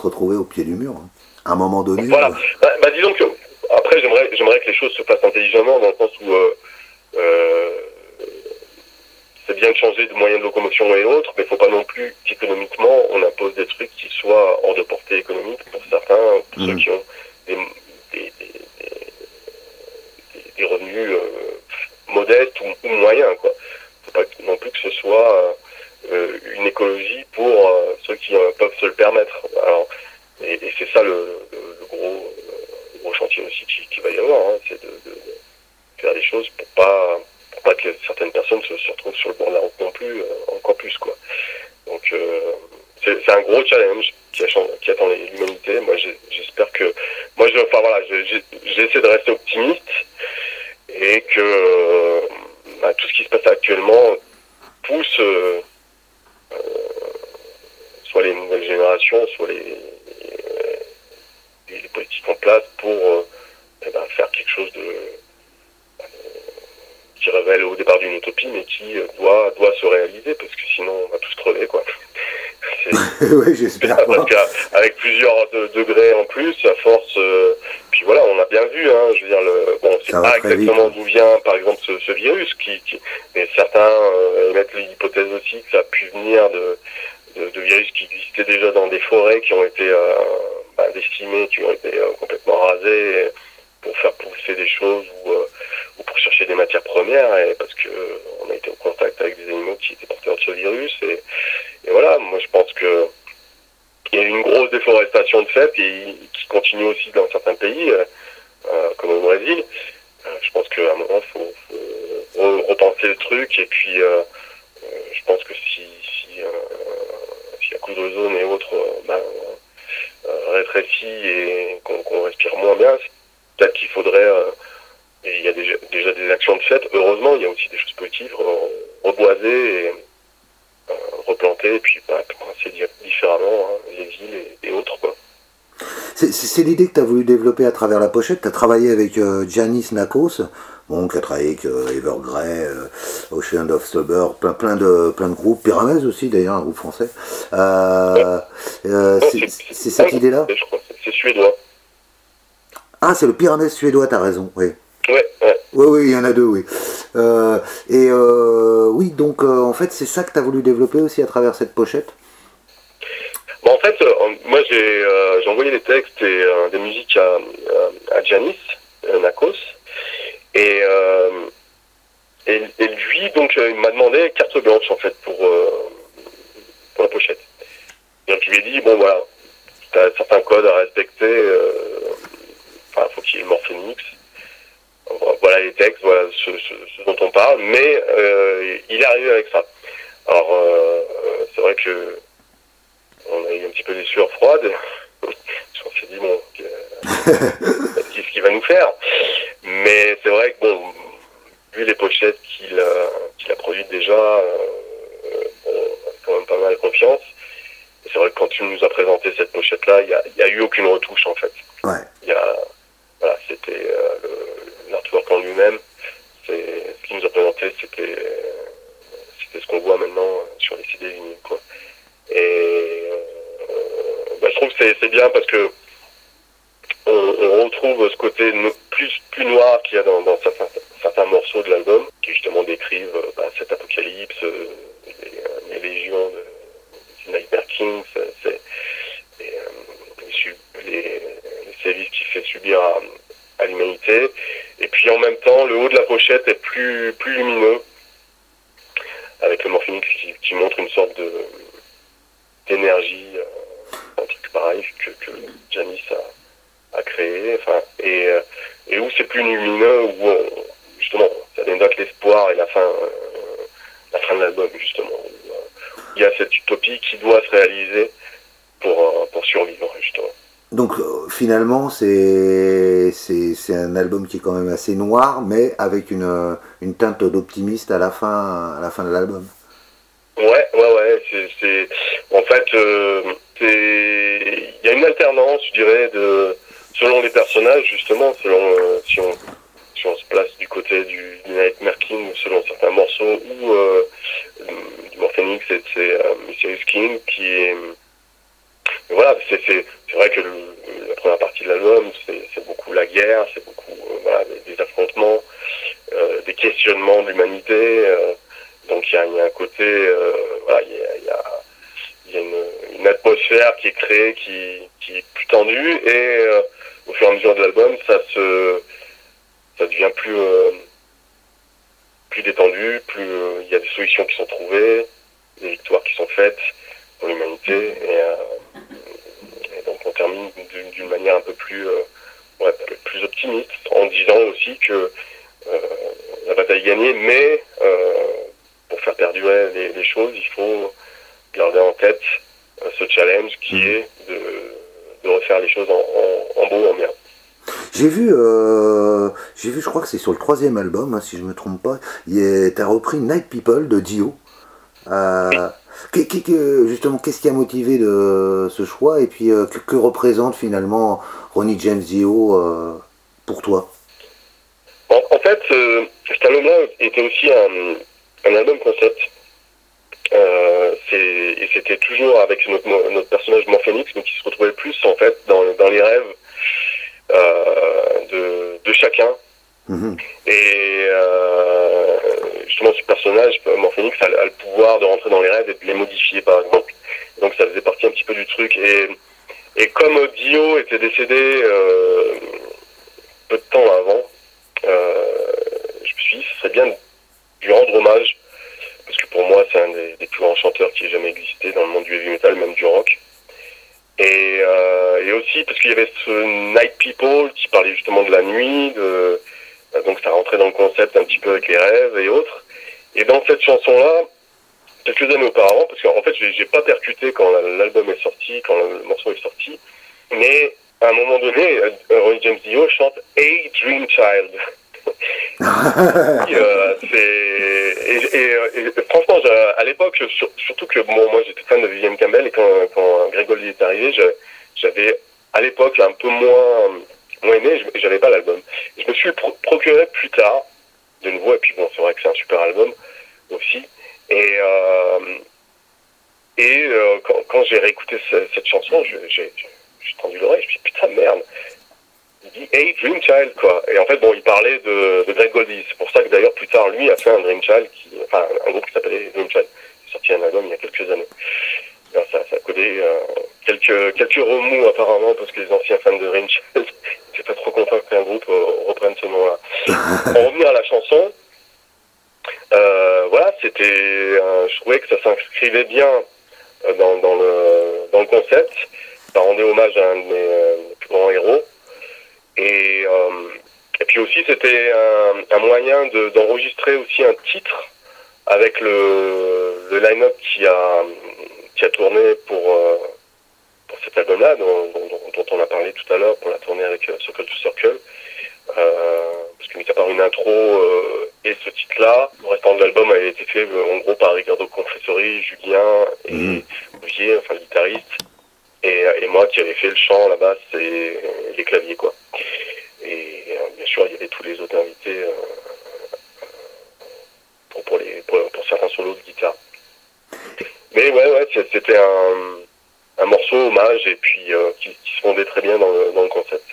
se retrouver au pied du mur, hein. à un moment donné.
Voilà. Bah, bah, disons que après j'aimerais j'aimerais que les choses se passent intelligemment dans le sens où c'est bien de changer de moyens de locomotion et autres, mais il ne faut pas non plus qu'économiquement on impose des trucs qui soient hors de portée économique pour certains, pour ceux mmh. qui ont des, des revenus euh, modestes ou, moyens. Quoi. Faut pas non plus que ce soit euh, une écologie pour euh, ceux qui peuvent se le permettre. Alors, et, c'est ça le, gros, gros, chantier aussi qu'il va y avoir, hein, c'est de, faire des choses pour pas pour pas que certaines personnes se, retrouvent sur le bord de la route non plus, encore plus quoi. Donc c'est un gros challenge qui, qui attend l'humanité. Moi, j'espère que, moi, je, enfin voilà, j'essaie de rester optimiste et que euh, bah, tout ce qui se passe actuellement pousse euh, euh, soit les nouvelles générations, soit les, les, politiques en place pour eh ben, faire quelque chose de qui révèle au départ d'une utopie, mais qui doit, doit se réaliser, parce que sinon on va tous crever, quoi.
oui, j'espère.
avec plusieurs degrés en plus, à force. Euh, puis voilà, on a bien vu. Hein, je veux dire, le, bon, c'est pas exactement d'où vient, par exemple, ce, virus, qui, mais certains euh, émettent l'hypothèse aussi que ça a pu venir de, de, virus qui existaient déjà dans des forêts, qui ont été euh, bah, décimés, qui ont été complètement rasés pour faire pousser des choses ou, ou pour chercher des matières premières, et parce que on a été en contact avec des animaux qui étaient porteurs de ce virus et et voilà, moi je pense que il y a une grosse déforestation de fait et qui continue aussi dans certains pays, euh, euh, comme au Brésil. Euh, je pense qu'à un moment, il faut, faut, repenser le truc et puis je pense que si, si, si la couche d'ozone et autres ben, rétrécit et qu'on respire moins bien, peut-être qu'il faudrait et il y a déjà, déjà, des actions de fait. Heureusement, il y a aussi des choses positives, reboiser et replanter et puis bah, commencer différemment hein, les villes et, autres.
C'est l'idée que tu as voulu développer à travers la pochette. Tu as travaillé avec euh, Janice Nakos, bon, qui a travaillé avec euh, Evergrey, euh, Ocean of Sober, plein, plein, de, plein de groupes, Pyramès aussi d'ailleurs, un groupe français. c'est cette idée-là
C'est suédois.
Ah, c'est le Pyramès suédois, tu as raison, oui.
Ouais, ouais.
Oui, oui, il y en a deux, oui. Euh, et euh, oui, donc euh, en fait, c'est ça que tu as voulu développer aussi à travers cette pochette?
Bon, En fait, moi j'ai envoyé des textes et des musiques à, à Janis Nakos. Et, et, et, lui, donc, il m'a demandé carte blanche en fait pour, pour la pochette. Donc, il lui ai dit bon, voilà, tu as certains codes à respecter. Enfin, faut qu'il y ait le morphonix voilà les textes, voilà ce, dont on parle, mais euh, il est arrivé avec ça. Alors euh, c'est vrai que on a eu un petit peu des sueurs froides. on s'est dit bon, qu'est-ce qu'il va nous faire Mais c'est vrai que bon, vu les pochettes qu'il a, produites déjà, euh, on a quand même pas mal confiance. C'est vrai que quand tu nous as présenté cette pochette-là, il n'y a, a, eu aucune retouche en fait.
Ouais.
Y a, voilà, c'était l'artwork en lui-même, c'est ce qu'il nous a présenté, c'était c'était ce qu'on voit maintenant sur les CD vinyles quoi. Et euh, bah, je trouve que c'est bien parce que on, retrouve ce côté plus plus noir qu'il y a dans, certains, certains, morceaux de l'album qui justement décrivent bah, cet apocalypse, euh, les, légions de, Nightmare King, c'est les, les, sévices qu'il fait subir à, à l'humanité. Et puis en même temps, le haut de la pochette est plus, plus lumineux, avec le morphinique qui, montre une sorte de d'énergie, euh, un truc pareil que, que Janice a, a créé, enfin, et, euh, et où c'est plus lumineux, où justement ça dénote l'espoir et la fin, euh, la fin de l'album, justement. Il y a cette utopie qui doit se réaliser pour, pour survivre, justement.
Donc finalement, c'est c'est un album qui est quand même assez noir, mais avec une, une teinte d'optimiste à la fin à la fin de l'album.
Ouais, ouais. C'est en fait, il y a une alternance, je dirais, de selon les personnages justement, selon si on si on se place du côté du, du Nightmare King selon certains morceaux ou euh, du Morphenix, c'est euh, Mysterious King qui est voilà, c'est vrai que la première partie de l'album, c'est beaucoup la guerre, c'est beaucoup euh, voilà, des, affrontements, euh, des questionnements de l'humanité. Euh, donc il y a, y a, un côté, euh, voilà, il y a, y a, une, une, atmosphère qui est créée, qui, qui est plus tendue, et au fur et à mesure de l'album, ça se, ça devient plus, plus détendu, plus il y a des solutions qui sont trouvées, des victoires qui sont faites pour l'humanité, et donc on termine d'une manière un peu plus, euh, ouais, plus optimiste, en disant aussi que euh, la bataille est gagnée, mais euh, pour faire perdurer les, les, choses, il faut garder en tête ce challenge qui mmh. est de, de, refaire les choses en, en, en beau, en bien.
J'ai vu, euh, j'ai vu, je crois que c'est sur le troisième album, hein, si je me trompe pas. Tu as repris Night People de Dio. Euh, oui. justement, qu'est-ce qui a motivé de ce choix et puis euh, que, que, représente finalement Ronnie James Dio euh, pour toi?
En, en, fait, euh, cet album-là était aussi un, un album concept. et c'était toujours avec notre, notre personnage Morphénix, mais qui se retrouvait plus en fait dans, dans les rêves de, de, chacun.
Mmh.
Et euh, justement, ce personnage, Morphénix, a, a, le pouvoir de rentrer dans les rêves et de les modifier, par exemple. Donc ça faisait partie un petit peu du truc. Et, et comme Dio était décédé euh, peu de temps avant, euh, je me suis dit, ce serait bien de lui rendre hommage. Parce que pour moi, c'est un des, des, plus grands chanteurs qui ait jamais existé dans le monde du heavy metal, même du rock. Et, euh, et aussi parce qu'il y avait ce Night People qui parlait justement de la nuit, de, donc ça rentrait dans le concept un petit peu avec les rêves et autres. Et dans cette chanson-là, quelques années auparavant, parce qu'en fait j'ai pas percuté quand l'album est sorti, quand le morceau est sorti, mais à un moment donné, euh, Roy James Dio chante A Dream Child. Euh, et, franchement, à l'époque, surtout que moi j'étais fan de Vivienne Campbell et quand, quand Goldie est arrivé, j'avais à l'époque un peu moins moins aimé, j'avais pas l'album. Je me suis pro procuré plus tard, de nouveau, et puis bon, c'est vrai que c'est un super album aussi. Et, euh, et euh, quand, j'ai réécouté ce, cette chanson, j'ai tendu l'oreille, je me suis dit putain merde. Il dit Hey Dream Child quoi. Et en fait bon il parlait de, de Greg Goldie. C'est pour ça que d'ailleurs plus tard lui a fait un Dream Child qui, enfin un groupe qui s'appelait Dream Child. Il a sorti un album il y a quelques années. Alors, ça, ça a codé euh, quelques, quelques remous apparemment parce que les anciens fans de Dream Child n'étaient pas trop contents qu'un groupe euh, reprenne ce nom-là. On revient à la chanson. Euh, voilà, c'était, euh, je trouvais que ça s'inscrivait bien dans, dans, le, dans le concept. Ça rendait hommage à un de mes, euh, plus grands héros. Et, et puis aussi, c'était un, un, moyen d'enregistrer de, aussi un titre avec le, le line-up qui a, qui a tourné pour, pour cet album-là, dont, dont, dont, on a parlé tout à l'heure, pour la tournée avec Circle to Circle. Euh, parce que mis à part une intro euh, et ce titre-là, le restant de l'album a été fait en gros par Ricardo Confessori, Julien et mmh. Olivier, enfin le guitariste, et, et, moi qui avais fait le chant, la basse et, les claviers quoi. Euh, il y avait tous les autres invités pour, pour, les, pour, certains solos de guitare. Mais ouais ouais c'était un, un, morceau hommage et puis qui, qui, se fondait très bien dans le, concept.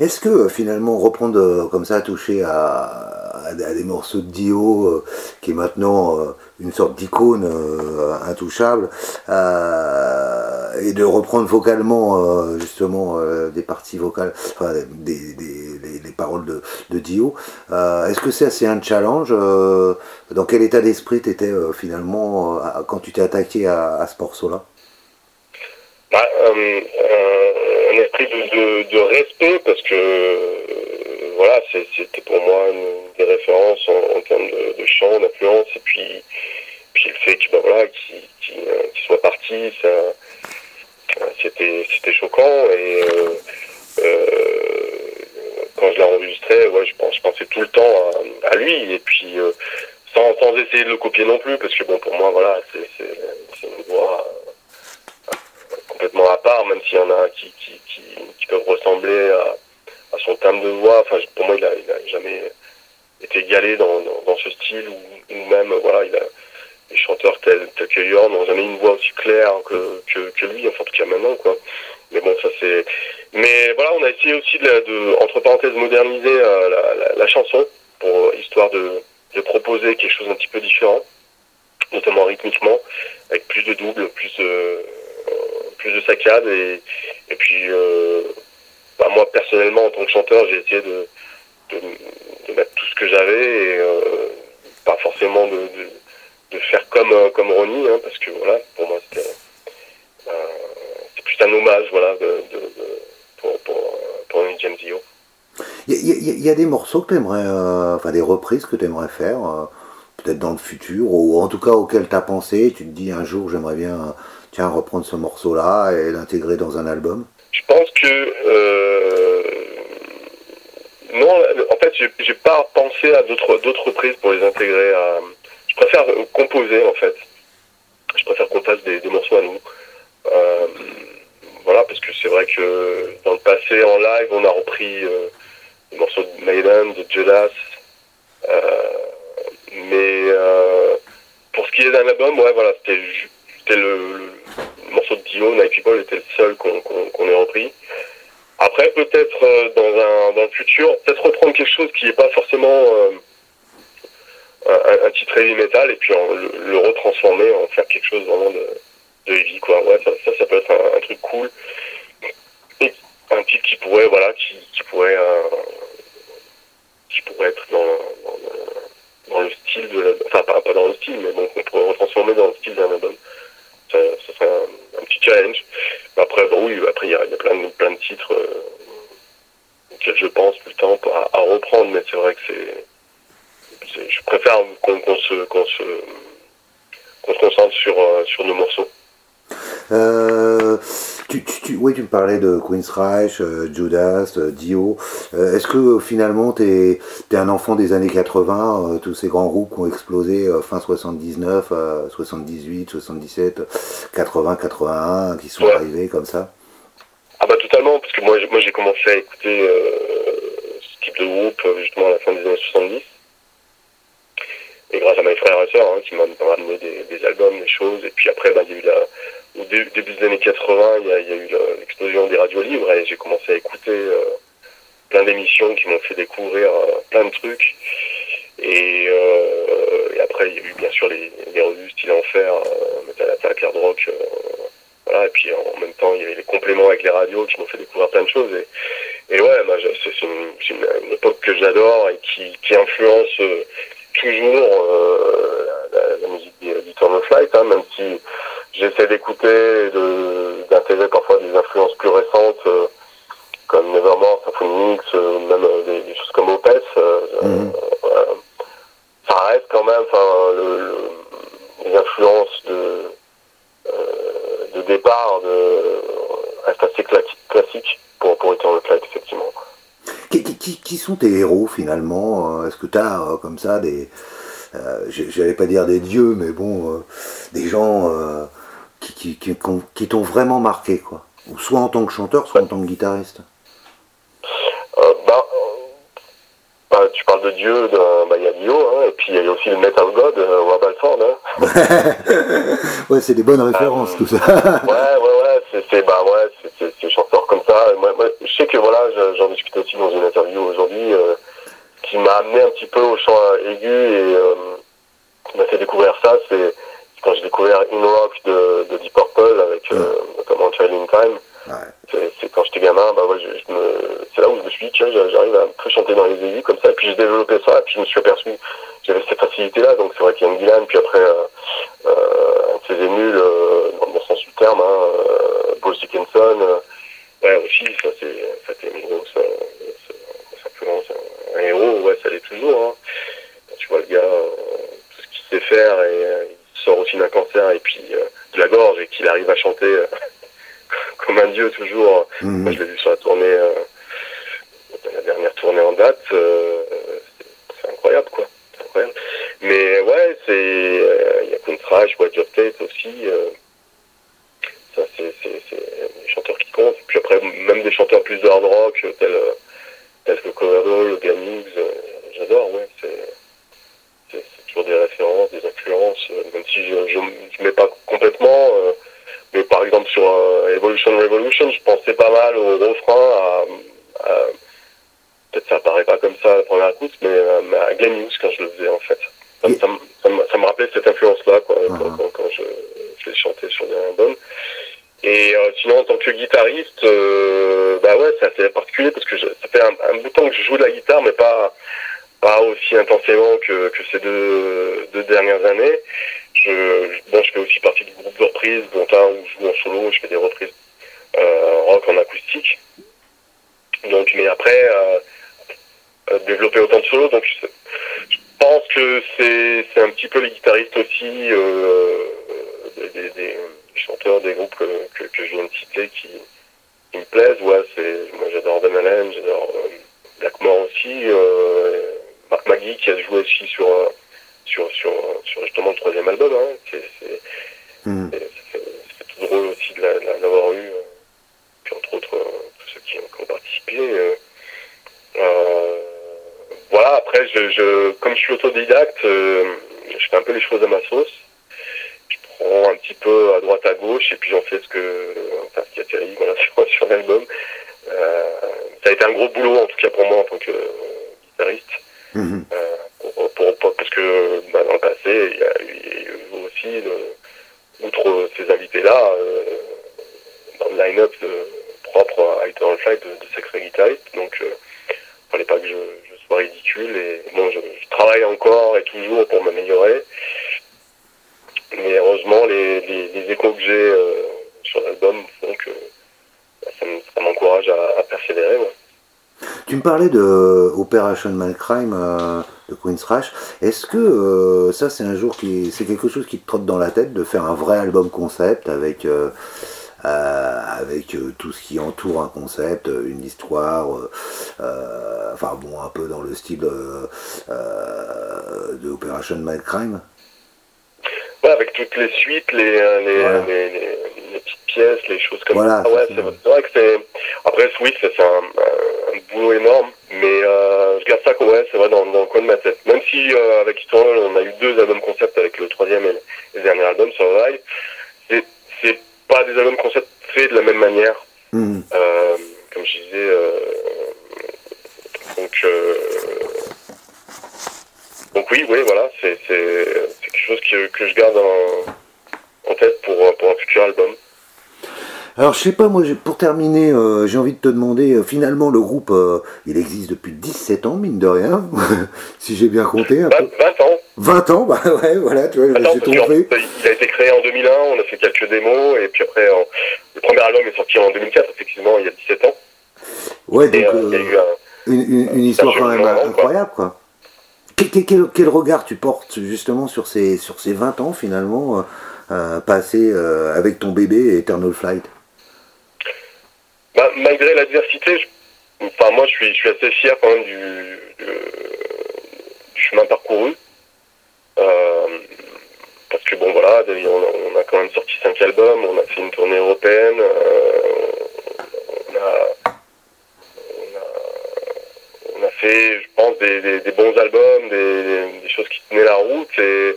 Est-ce que euh, finalement reprendre euh, comme ça, toucher à, à, des morceaux de Dio, euh, qui est maintenant euh, une sorte d'icône euh, intouchable, et de reprendre vocalement justement des parties vocales, enfin des paroles de, Dio, est-ce que c'est un challenge Dans quel état d'esprit tu étais finalement quand tu t'es attaqué à, ce morceau-là?
Bah, un esprit de, respect parce que euh, voilà c'était pour moi une, des références en, termes de, chant d'influence et puis puis voilà, qui, qui, qui soit parti, ça, c'était, c'était choquant et quand je l'ai enregistré, ouais, je, pense, je pensais tout le temps à, lui et puis sans, sans essayer de le copier non plus parce que bon pour moi voilà c'est, une voix complètement à part même s'il y en a qui, qui, qui, peuvent ressembler à, à, son timbre de voix. Enfin pour moi il a, il a jamais été égalé dans, dans, ce style ou, ou, même voilà il a les chanteurs tels, tels que Yorn n'ont jamais une voix aussi claire que, que, que, lui, enfin en tout cas maintenant quoi. Mais bon ça c'est. Mais voilà on a essayé aussi de, de entre parenthèses moderniser euh, la, chanson pour histoire de, de proposer quelque chose un petit peu différent, notamment rythmiquement, avec plus de doubles, plus de plus de saccades et, et puis euh, bah, moi personnellement en tant que chanteur j'ai essayé de, mettre tout ce que j'avais et euh, pas forcément de, de, faire comme euh, comme Ronnie hein, parce que voilà pour moi c'était euh, c'est un hommage voilà de, pour pour pour une James Dio.
Il y, y, y, a des morceaux que tu aimerais, euh, enfin des reprises que tu aimerais faire, euh, peut-être dans le futur, ou en tout cas auxquelles tu as pensé, tu te dis un jour j'aimerais bien tiens, reprendre ce morceau-là et l'intégrer dans un album?
Je pense que euh, non, en fait, j'ai pas pensé à d'autres d'autres reprises pour les intégrer. À... Je préfère composer en fait. Je préfère qu'on fasse des, des, morceaux à nous. Euh, voilà, parce que c'est vrai que dans le passé, en live, on a repris euh, des morceaux de Maiden, de Judas. Euh, mais euh, pour ce qui est d'un album, ouais, voilà, c'était le, morceau de Dio, Night People était le seul qu'on qu qu ait repris. Après, peut-être euh, dans, dans le futur, peut-être reprendre quelque chose qui n'est pas forcément euh, un, titre heavy metal et puis le, le, retransformer, en faire quelque chose vraiment de, de heavy, quoi. Ouais, ça, ça, peut être un, truc cool. Et un titre qui pourrait, voilà, qui, qui pourrait, euh, qui pourrait être dans, dans, le style de la, enfin pas, pas dans le style, mais bon, qu'on pourrait retransformer dans le style d'un album ça, ça serait un, petit challenge. Après, oui, après, il y a, y a, plein, de, plein de titres euh, auxquels je pense tout le temps à, reprendre, mais c'est vrai que c'est. Je préfère qu'on qu se, qu se, qu se concentre sur, euh, sur nos morceaux.
Euh, tu, tu, oui, tu me parlais de Queen's Reich, euh, Judas, euh, Dio. Euh, est-ce que finalement tu es, es, un enfant des années 80, euh, tous ces grands groupes qui ont explosé fin 79, 78, 77, 80, 81, qui sont ouais. arrivés comme ça?
Ah bah totalement, parce que moi, moi j'ai commencé à écouter ce type de groupe justement à la fin des années 70 et grâce à mes frères et sœurs hein, qui m'ont ramené des, des, albums, des choses. Et puis après, bah, il y a eu la, au début, des années 80, il y a, eu l'explosion des radios libres et j'ai commencé à écouter euh, plein d'émissions qui m'ont fait découvrir euh, plein de trucs. Et, euh, et, après, il y a eu bien sûr les, les revues style Enfer, Metal Attack, Hard Rock. voilà, et puis en même temps, il y avait les compléments avec les radios qui m'ont fait découvrir plein de choses. Et, et ouais, c'est une, époque que j'adore et qui, qui influence toujours la, musique du Turn of Flight, hein, même si j'essaie d'écouter, d'intégrer parfois des influences plus récentes, euh, comme Nevermore, Symphonix, euh, même euh, des, des, choses comme Opeth. Mmh. ça reste quand même, enfin, le, le, les influences de, de départ de, restent assez classiques pour, pour Eternal Flight, effectivement.
Qui, qui, qui, sont tes héros finalement Est-ce que tu as euh, comme ça des. Euh, J'allais pas dire des dieux, mais bon, euh, des gens euh, qui, qui, qui t'ont vraiment marqué, quoi. Ou soit en tant que chanteur, soit en tant que guitariste.
Bah, bah, tu parles de Dieu, bah, il y a Dio, hein, et puis il y a aussi le Metal God, euh, Rob Alford. Hein.
ouais, c'est des bonnes références, tout ça.
ouais, ouais, ouais, c'est bah, ouais, c'est chanteurs comme ça. Moi, moi, je sais que voilà, j'en discute aussi dans une interview aujourd'hui, euh, qui m'a amené un petit peu au chant aigu et euh, m'a fait découvrir ça. C'est quand j'ai découvert In Rock de, de Deep Purple avec euh, notamment Child in Time. Ouais. C'est quand j'étais gamin, bah ouais, je, je me, c'est là où je me suis dit, tiens, j'arrive à un peu chanter dans les aigus comme ça. Et puis j'ai développé ça, et puis je me suis aperçu, j'avais cette facilité-là. Donc c'est vrai qu'il y a une Dylan, puis après, euh, euh, un de ses émules, euh, dans le bon sens du terme, hein, euh, Paul Dickinson. Euh, ouais, aussi, ça c'est, ça c'est une grosse, simplement, un, héros, ouais, ça l'est toujours. Hein. Tu vois le gars, tout ce qu'il sait faire, et sort aussi d'un cancer qu'il arrive à chanter comme un dieu toujours.
Mhm.
Moi, je l'ai vu sur la tournée, la dernière tournée en date. c'est incroyable, quoi. Incroyable. Mais ouais, c'est il y a Contrash, White of Tate aussi. ça, c'est des chanteurs qui comptent. Puis après, même des chanteurs plus de hard rock, tels, tels que Coverall, Ganix, j'adore, ouais. C'est toujours des références, des influences, même si je ne mets pas complètement. mais par exemple, sur Evolution Revolution, je pensais pas mal au refrain, à, à peut-être ça apparaît pas comme ça à la première écoute, mais, à Glenn Hughes quand je le faisais en fait. Ça, ça, ça, me, ça me rappelait cette influence-là quoi,
Ah.
quand, quand, quand je, je l'ai chanté sur des albums. Et euh, sinon, en tant que guitariste, euh, bah ouais, c'est assez particulier parce que je, ça fait un, un bout de temps que je joue de la guitare, mais pas pas aussi intensément que, que ces deux, deux dernières années. Je, bon, je fais aussi partie du groupe de reprises, Bontin, où je joue en solo, je fais des reprises euh, rock en acoustique. Donc, mais après, euh, euh, développer autant de solos, donc je, pense que c'est c'est un petit peu les guitaristes aussi, euh, des, chanteurs des groupes que, je viens de citer qui, me plaisent. Ouais, c'est moi j'adore Van Halen, j'adore euh, Blackmore aussi, euh, Mark Maggie qui a joué aussi sur euh, sur sur, sur justement le troisième album. Hein. C'est c'est- tout drôle aussi de la- de la- d'avoir eu, euh, puis entre autres euh, tous ceux qui ont, qui ont participé. euh, voilà, après, je, je, comme je suis autodidacte, euh, je fais un peu les choses à ma sauce. Je prends un petit peu à droite à gauche et puis j'en fais ce que, enfin, ce qui atterrit voilà, sur, sur l'album. Euh, ça a été un gros boulot en tout cas pour moi en tant que guitariste.
Mhm.
Euh, parce que bah, dans le passé, il y a, eu- il aussi, outre ces invités-là, euh, dans le line-up propre à Eternal Flight de, de sacrés guitaristes. Donc, euh, fallait pas que je, sois ridicule. Et bon, je, travaille encore et toujours pour m'améliorer. Mais heureusement, les, échos que j'ai sur l'album font que bah, ça me- ça m'encourage à, à persévérer.
Tu me parlais de Operation Malcrime euh, de Queen's Rush. Est-ce que euh, ça, c'est un jour qui, c'est quelque chose qui te trotte dans la tête de faire un vrai album concept avec euh, euh, avec euh, tout ce qui entoure un concept, euh, une histoire, euh, euh, enfin bon, un peu dans le style euh, euh, de Operation Malcrime?
Ouais, avec toutes les suites, les, euh, les,
Voilà.
les, les- les petites pièces, les choses comme
Voilà,
ça. Ouais,
c'est
c'est vrai que c'est. Après, oui, c'est c'est un, un, un boulot énorme, mais euh, je garde ça quoi, ouais, c'est vrai, dans, dans le coin de ma tête. Même si euh, avec Eternal, on a eu deux albums concept avec le troisième et le, dernier album, Survive, c'est c'est pas des albums concept faits de la même manière.
Mhm.
Euh, comme je disais, euh, donc, euh, donc oui, oui, voilà, c'est quelque chose que, que je garde en, en tête pour, pour un futur album.
Alors je sais pas, moi pour terminer, euh, j'ai envie de te demander, euh, finalement le groupe, euh, il existe depuis 17 ans, mine de rien, si j'ai bien compté. un
20,
peu.
20 ans,
20 ans, bah ouais, voilà, tu vois, je me
Attends,
suis trompé.
fait, il a été créé en 2001, on a fait quelques démos, et puis après, le premier album est sorti en 2004, effectivement, il y a 17 ans.
Ouais, donc
Et il y a eu un,
une, une- une histoire quand même
quoi.
incroyable, quoi. Quel, regard tu portes justement sur ces, sur ces 20 ans finalement euh, euh, passés euh, avec ton bébé Eternal Flight?
Bah, malgré l'adversité, enfin moi je suis, assez fier quand même du, chemin parcouru. Parce que bon voilà, on a, on a quand même sorti cinq albums, on a fait une tournée européenne, on, a, on, a, on a fait, je pense, des, des- bons albums, des, choses qui tenaient la route et,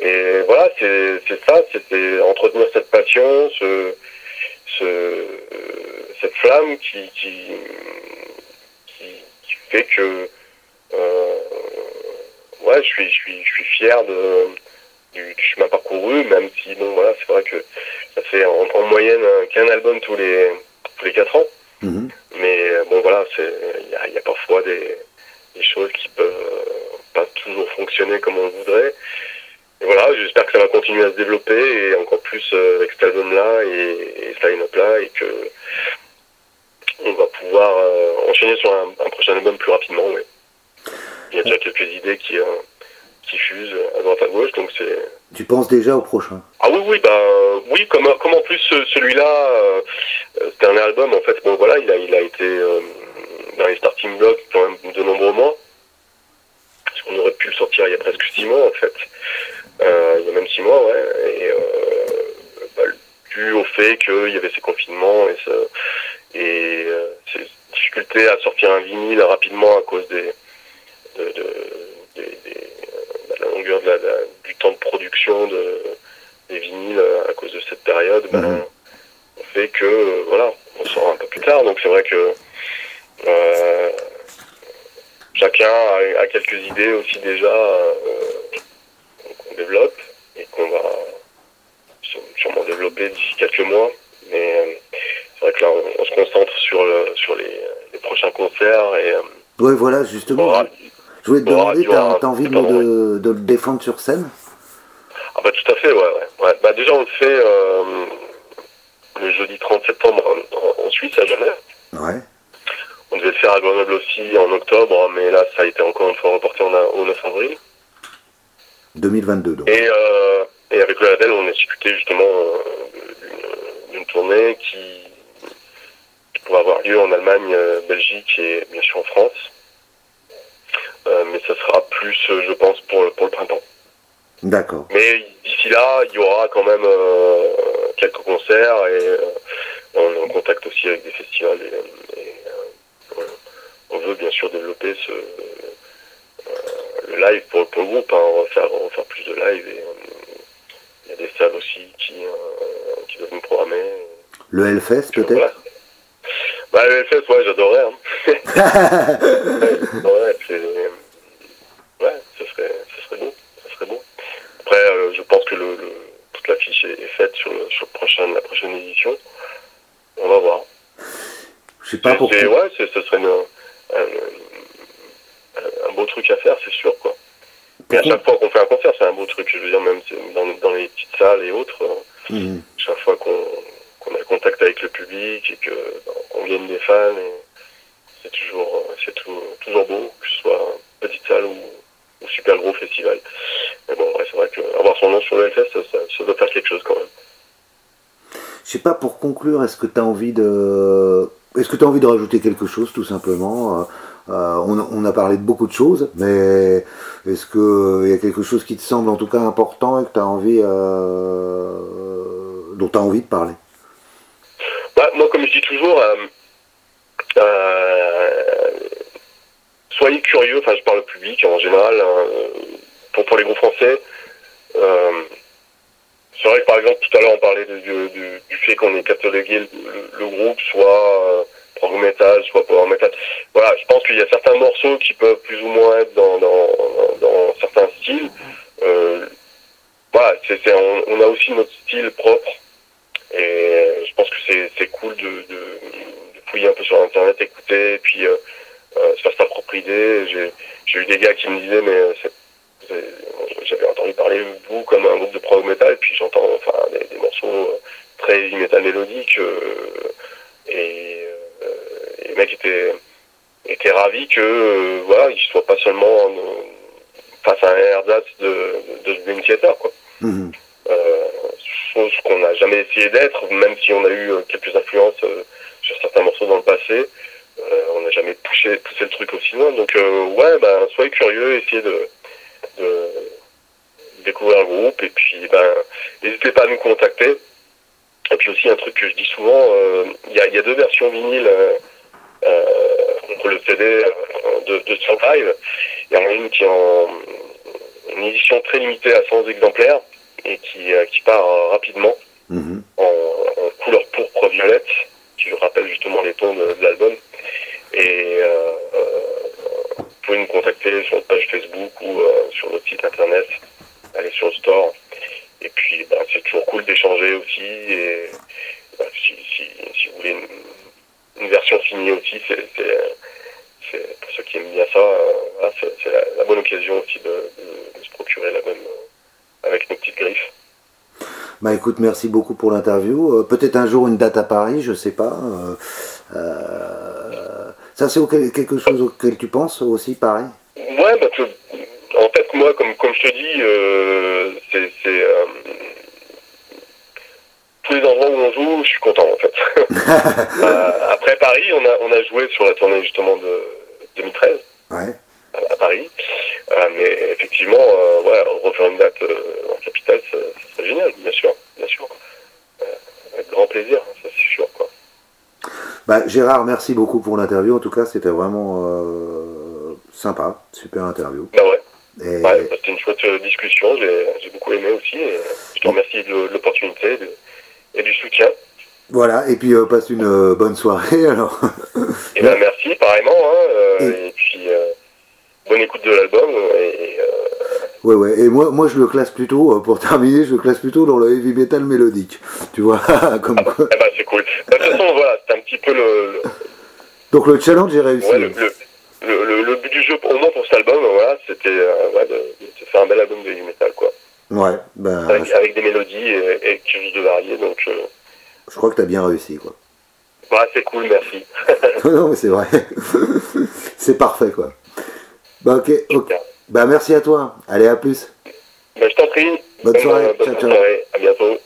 et voilà, c'est ça, c'était entretenir cette passion, ce, ce, cette flamme qui, qui, fait que euh, ouais, je suis, je suis, je suis fier de, du, chemin parcouru, même si bon voilà, c'est vrai que ça fait en, en moyenne qu'un album tous les tous les quatre ans.
Mhm.
Mais euh, bon voilà, il y a, il y a parfois des, des choses qui peuvent euh, pas toujours fonctionner comme on voudrait. Et voilà, j'espère que ça va continuer à se développer et encore plus euh, avec cet album-là et, et ce line-up-là et que on va pouvoir euh, enchaîner sur un, un prochain album plus rapidement. Ouais. Il y a déjà quelques idées qui, euh, qui fusent à droite à gauche, donc c'est
Tu penses déjà au prochain?
Ah oui, oui, bah oui, comme, comme en plus celui-là, ce dernier album, en fait, bon voilà, il a, il a été dans les starting blocks quand même de nombreux mois. Parce qu'on aurait pu le sortir il y a presque six mois en fait. il y a même six mois, ouais. Et bah, dû au fait qu'il y avait ces confinements et, ce, et ces difficultés à sortir un vinyle rapidement à cause des, de, de, la longueur de la, du temps de production de, des vinyles à cause de cette période, ben, mhm. on fait que voilà, on sort un peu plus tard. Donc c'est vrai que euh, chacun a, quelques idées aussi déjà euh, qu'on développe et qu'on va sûrement développer d'ici quelques mois. Mais euh, c'est vrai que là, on, se concentre sur, le, sur les, prochains concerts. Et,
oui, voilà, justement. Je voulais te demander, t'as as envie de, de, le défendre sur scène?
Ah bah tout à fait, ouais. ouais. Bah, déjà, on le fait le jeudi 30 septembre en, Suisse, à Genève.
Ouais.
On devait le faire à Grenoble aussi en octobre, mais là, ça a été encore une fois reporté au 9 avril.
2022, donc.
Et, euh, et avec le label, on a discuté justement euh, d'une tournée qui, pourrait avoir lieu en Allemagne, euh, Belgique et bien sûr en France. Mais ça sera plus, je pense, pour, pour le printemps.
D'accord.
Mais d'ici là, il y aura quand même quelques concerts et on est en contact aussi avec des festivals et on veut bien sûr développer ce, euh, le live pour, le groupe. Hein. On, va faire, plus de live et euh, il y a des salles aussi qui, euh, qui doivent nous programmer.
Le Hellfest peut-être?
Bah, le Hellfest, ouais, j'adorerais. Hein. ouais, ouais, ce serait, ce serait beau. Ce serait beau. Après, je pense que le, toute l'affiche est, faite sur, sur la prochaine édition. On va voir.
Je sais pas pourquoi.
Ouais, ce serait une, un, beau truc à faire, c'est sûr, quoi. Mais à chaque fois qu'on fait un concert, c'est un beau truc. Je veux dire, même dans, dans les petites salles et autres, euh, mhm. chaque fois qu'on a contact avec le public et qu'on gagne des fans, c'est toujours, c'est toujours beau, que ce soit petite salle ou, super gros festival. Mais bon, c'est vrai qu'avoir son nom sur le LFS, ça, doit faire quelque chose quand même.
Je sais pas, pour conclure, est-ce que tu as envie de est-ce que tu as envie de rajouter quelque chose tout simplement euh, euh, on, a parlé de beaucoup de choses, mais est-ce qu'il y a quelque chose qui te semble en tout cas important et que as envie, euh, dont tu as envie de parler?
Bah, Moi, comme je dis toujours, soyez curieux, enfin je parle au public en général, pour, pour les groupes français. C'est vrai que par exemple tout à l'heure on parlait du fait qu'on ait catalogué le, groupe soit euh, prog metal, soit power metal. Voilà, je pense qu'il y a certains morceaux qui peuvent plus ou moins être dans, dans, certains styles. Euh, voilà, c'est, on, a aussi notre style propre et je pense que c'est, cool de, de, fouiller un peu sur internet, écouter, et puis euh, euh, se faire sa propre idée. J'ai, j'ai eu des gars qui me disaient mais j'avais entendu parler de vous comme un groupe de prog metal, puis j'entends enfin des, morceaux euh, très heavy metal mélodiques euh, et, euh, et, les mecs étaient étaient ravis que voilà ils soient pas seulement face à un ersatz de de, Dream Theater quoi. Mm-hmm. Qu'on n'a jamais essayé d'être, même si on a eu quelques influences sur certains morceaux dans le passé. on n'a jamais poussé, le truc aussi loin. Donc ouais, ben soyez curieux, essayez de, découvrir le groupe et puis ben n'hésitez pas à nous contacter. Et puis aussi un truc que je dis souvent, euh, il y, a, deux versions vinyle euh, euh le CD euh, de, de Live. Il y en a une qui est en édition très limitée à 100 exemplaires et qui, qui part rapidement mhm. en, couleur pourpre violette, qui rappelle justement les tons de, l'album. Et vous pouvez nous contacter sur notre page Facebook ou sur notre site internet aller sur le store. Et puis, bah, c'est toujours cool d'échanger aussi. Et bah, si, si, vous voulez une, version signée aussi, c'est pour ceux qui aiment bien ça, euh, c'est la, bonne occasion aussi de, se procurer la même euh, avec nos petites griffes.
Bah écoute, merci beaucoup pour l'interview. Euh, peut-être un jour une date à Paris, je sais pas. ça c'est quelque chose auquel tu penses aussi, pareil
Ouais, bah, en fait, moi, comme, comme je te dis, c'est tous les endroits où on joue, je suis content en fait. après Paris, on a, on a joué sur la tournée justement de 2013.
Ouais
à, Paris. Euh, mais effectivement, euh, ouais, refaire une date euh, en capitale, c'est génial, bien sûr, bien sûr. avec grand plaisir, ça c'est sûr. Quoi.
Bah, Gérard, merci beaucoup pour l'interview. En tout cas, c'était vraiment sympa, super interview.
Bah ouais. Bah, c'était une chouette discussion, j'ai beaucoup aimé aussi. je te remercie de l'opportunité et du soutien.
Voilà, et puis passe une bonne soirée alors.
et ben merci, pareillement. Hein, et... puis bonne écoute de l'album. Et, euh,
Ouais, ouais, et moi, moi je le classe plutôt, euh, pour terminer, je le classe plutôt dans le heavy metal mélodique. Tu vois, comme
ah, quoi. Eh ben, c'est cool. Bah, de toute façon, voilà, c'était un petit peu le.
Donc le challenge est réussi.
Ouais, le, le, le, but du jeu, au moins pour cet album, voilà, c'était euh, ouais, de, de, faire un bel album de heavy metal, quoi.
Ouais, ben.
Avec, des mélodies et, et, quelque chose de varié, donc.
Je crois que t'as bien réussi, quoi.
Ouais, c'est cool, merci.
non, mais c'est vrai. c'est parfait, quoi. Bah, ok. Bah, merci à toi. Allez, à plus.
Bah, je t'en prie.
Bonne soirée. ciao, ciao.
À bientôt.